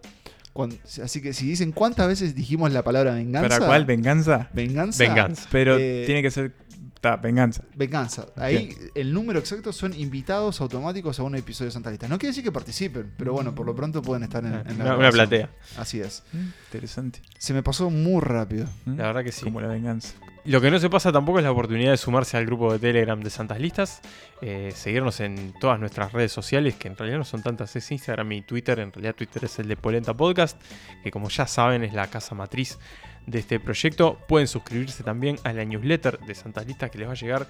Así que si dicen cuántas veces dijimos la palabra venganza. ¿Para cuál? ¿Venganza? Venganza. Venganza. Pero Eh, tiene que ser. Ta, venganza. Venganza. Ahí el número exacto son invitados automáticos a un episodio de Santa Lista. No quiere decir que participen, pero bueno, por lo pronto pueden estar en, en la Una, una platea. Así es. Interesante. Se me pasó muy rápido. ¿Mm? La verdad que sí. Como la venganza. Lo que no se pasa tampoco es la oportunidad de sumarse al grupo de Telegram de Santas Listas, eh, seguirnos en todas nuestras redes sociales, que en realidad no son tantas, es Instagram y Twitter, en realidad Twitter es el de Polenta Podcast, que como ya saben es la casa matriz de este proyecto. Pueden suscribirse también a la newsletter de Santas Listas que les va a llegar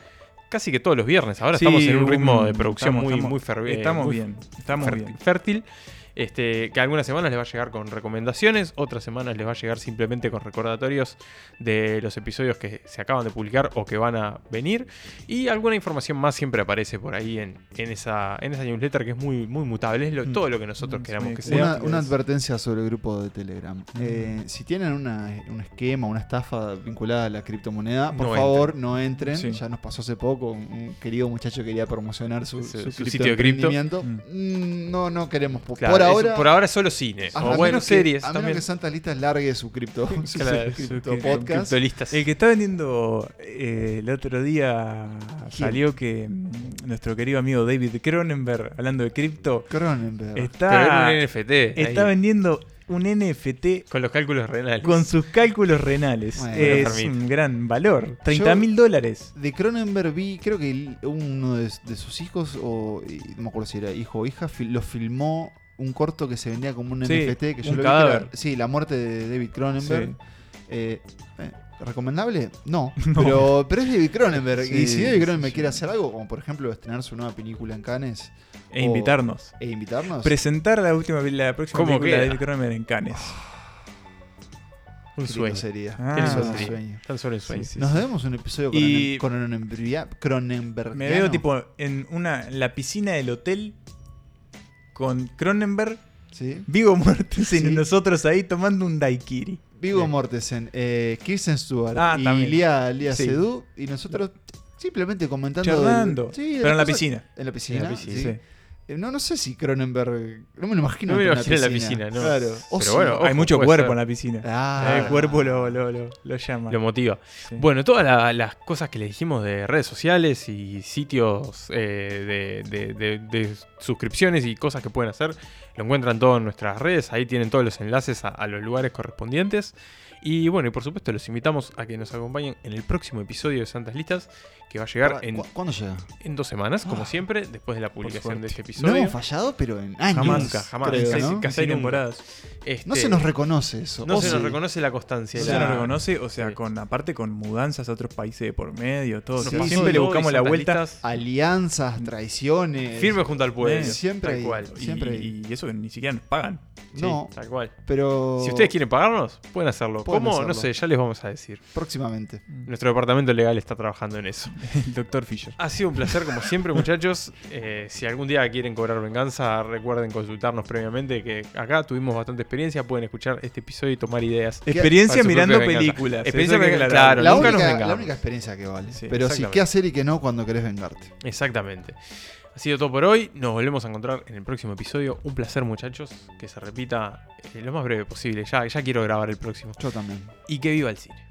casi que todos los viernes. Ahora Sí, estamos en un ritmo de producción estamos- muy, estamos- muy estamos muy bien, estamos fértil- bien. fértil. Este, que algunas semanas les va a llegar con recomendaciones, otras semanas les va a llegar simplemente con recordatorios de los episodios que se acaban de publicar o que van a venir. Y alguna información más siempre aparece por ahí en, en esa, en esa newsletter que es muy, muy mutable. Es lo- todo lo que nosotros queramos que sea. Una, una advertencia sobre el grupo de Telegram. Eh, si tienen una- un esquema, una estafa vinculada a la criptomoneda, por No favor entren. no entren. Sí. Ya nos pasó hace poco. Un, querido muchacho quería promocionar su, Su- su su cripto sitio de cripto. Mm, No, no queremos. Claro, por ahora. por ahora solo cine. a O bueno, que- series A menos también. que Santa Listas largue su cripto, su, Claro, su su cripto cripto- podcast. El que está vendiendo eh, el otro día salió que mm, nuestro querido amigo David Cronenberg, hablando de cripto, Cronenberg. está, Pero era un NFT está ahí. vendiendo un NFT Con los cálculos renales. con sus cálculos renales. Bueno, es un gran valor. 30 mil dólares. De Cronenberg vi, creo que uno de, de sus hijos, o no me acuerdo si era hijo o hija, fil- lo filmó un corto que se vendía como un Sí, NFT. Que yo un lo cadáver. vi. que era- sí, la muerte de David Cronenberg. Sí. Eh, eh, ¿Recomendable? No. No. Pero, pero es David Cronenberg. y si David Cronenberg sí, quiere hacer algo, como por ejemplo estrenar su nueva película en Cannes. E o- invitarnos. E invitarnos. Presentar la última la próxima ¿Cómo película queda? de David Cronenberg en Cannes. Un sueño. sería. Ah, lindo un sería. sueño. Tan solo un sueño. Sí, sí, Nos sí. debemos un episodio Y- Cronenbergia- Cronenbergiano. Me veo tipo en una en la piscina del hotel con Cronenberg, Sí. Vigo Mortensen Sí. y nosotros ahí tomando un daiquiri. Vigo Bien. Mortensen, eh, Kirsten Stewart Ah, y. Lía, Lía Sí. Sedú y nosotros simplemente comentando. Charlando. del- sí, de Pero en la cosas- piscina. En la piscina. En la piscina, sí. Eh, No, no sé si Cronenberg. No me lo imagino. No me lo imagino en la piscina, ¿no? Claro. O Pero sí, bueno, Hay mucho cuerpo ser. en la piscina. Ah. El cuerpo lo, lo, lo, lo llama. Lo motiva. Sí. Bueno, todas la- las cosas que le dijimos de redes sociales y sitios eh, de, de- de- de suscripciones y cosas que pueden hacer, lo encuentran todo en nuestras redes. Ahí tienen todos los enlaces a, a los lugares correspondientes. Y bueno, y por supuesto los invitamos a que nos acompañen en el próximo episodio de Santas Listas, que va a llegar en, ¿cu- ¿Cuándo llega? en dos semanas, como Ah. siempre, después de la publicación de este No episodio. hemos fallado, pero en años. Jamás, nunca, jamás. creo, Seis- ¿no? casi temporadas. Este, No se nos reconoce eso. no O se nos reconoce la constancia. No la- se nos reconoce, o sea, Sí. con aparte con mudanzas a otros países de por medio, todo. Siempre le buscamos la vuelta. Listas, Alianzas, traiciones. Firme junto al pueblo. Eh, siempre tal hay- cual. Y, Siempre hay. y eso que ni siquiera nos pagan. Sí, No, tal cual. pero. Si ustedes quieren pagarnos, pueden hacerlo. ¿Cómo? hacerlo. No sé, ya les vamos a decir. Próximamente. Nuestro departamento legal está trabajando en eso. El doctor Fisher. Ha sido un placer, como siempre, muchachos. Eh, si algún día quieren cobrar venganza, recuerden consultarnos previamente, que acá tuvimos bastante experiencia. Pueden escuchar este episodio y tomar ideas. Experiencia mirando películas. Experiencia que claro, la, nunca nos única, vengamos. la única experiencia que vale. Sí, pero sí, qué hacer y qué no cuando querés vengarte. Exactamente. Ha sido todo por hoy. Nos volvemos a encontrar en el próximo episodio. Un placer, muchachos. Que se repita eh, lo más breve posible. Ya, ya quiero grabar el próximo. Yo también. Y que viva el cine.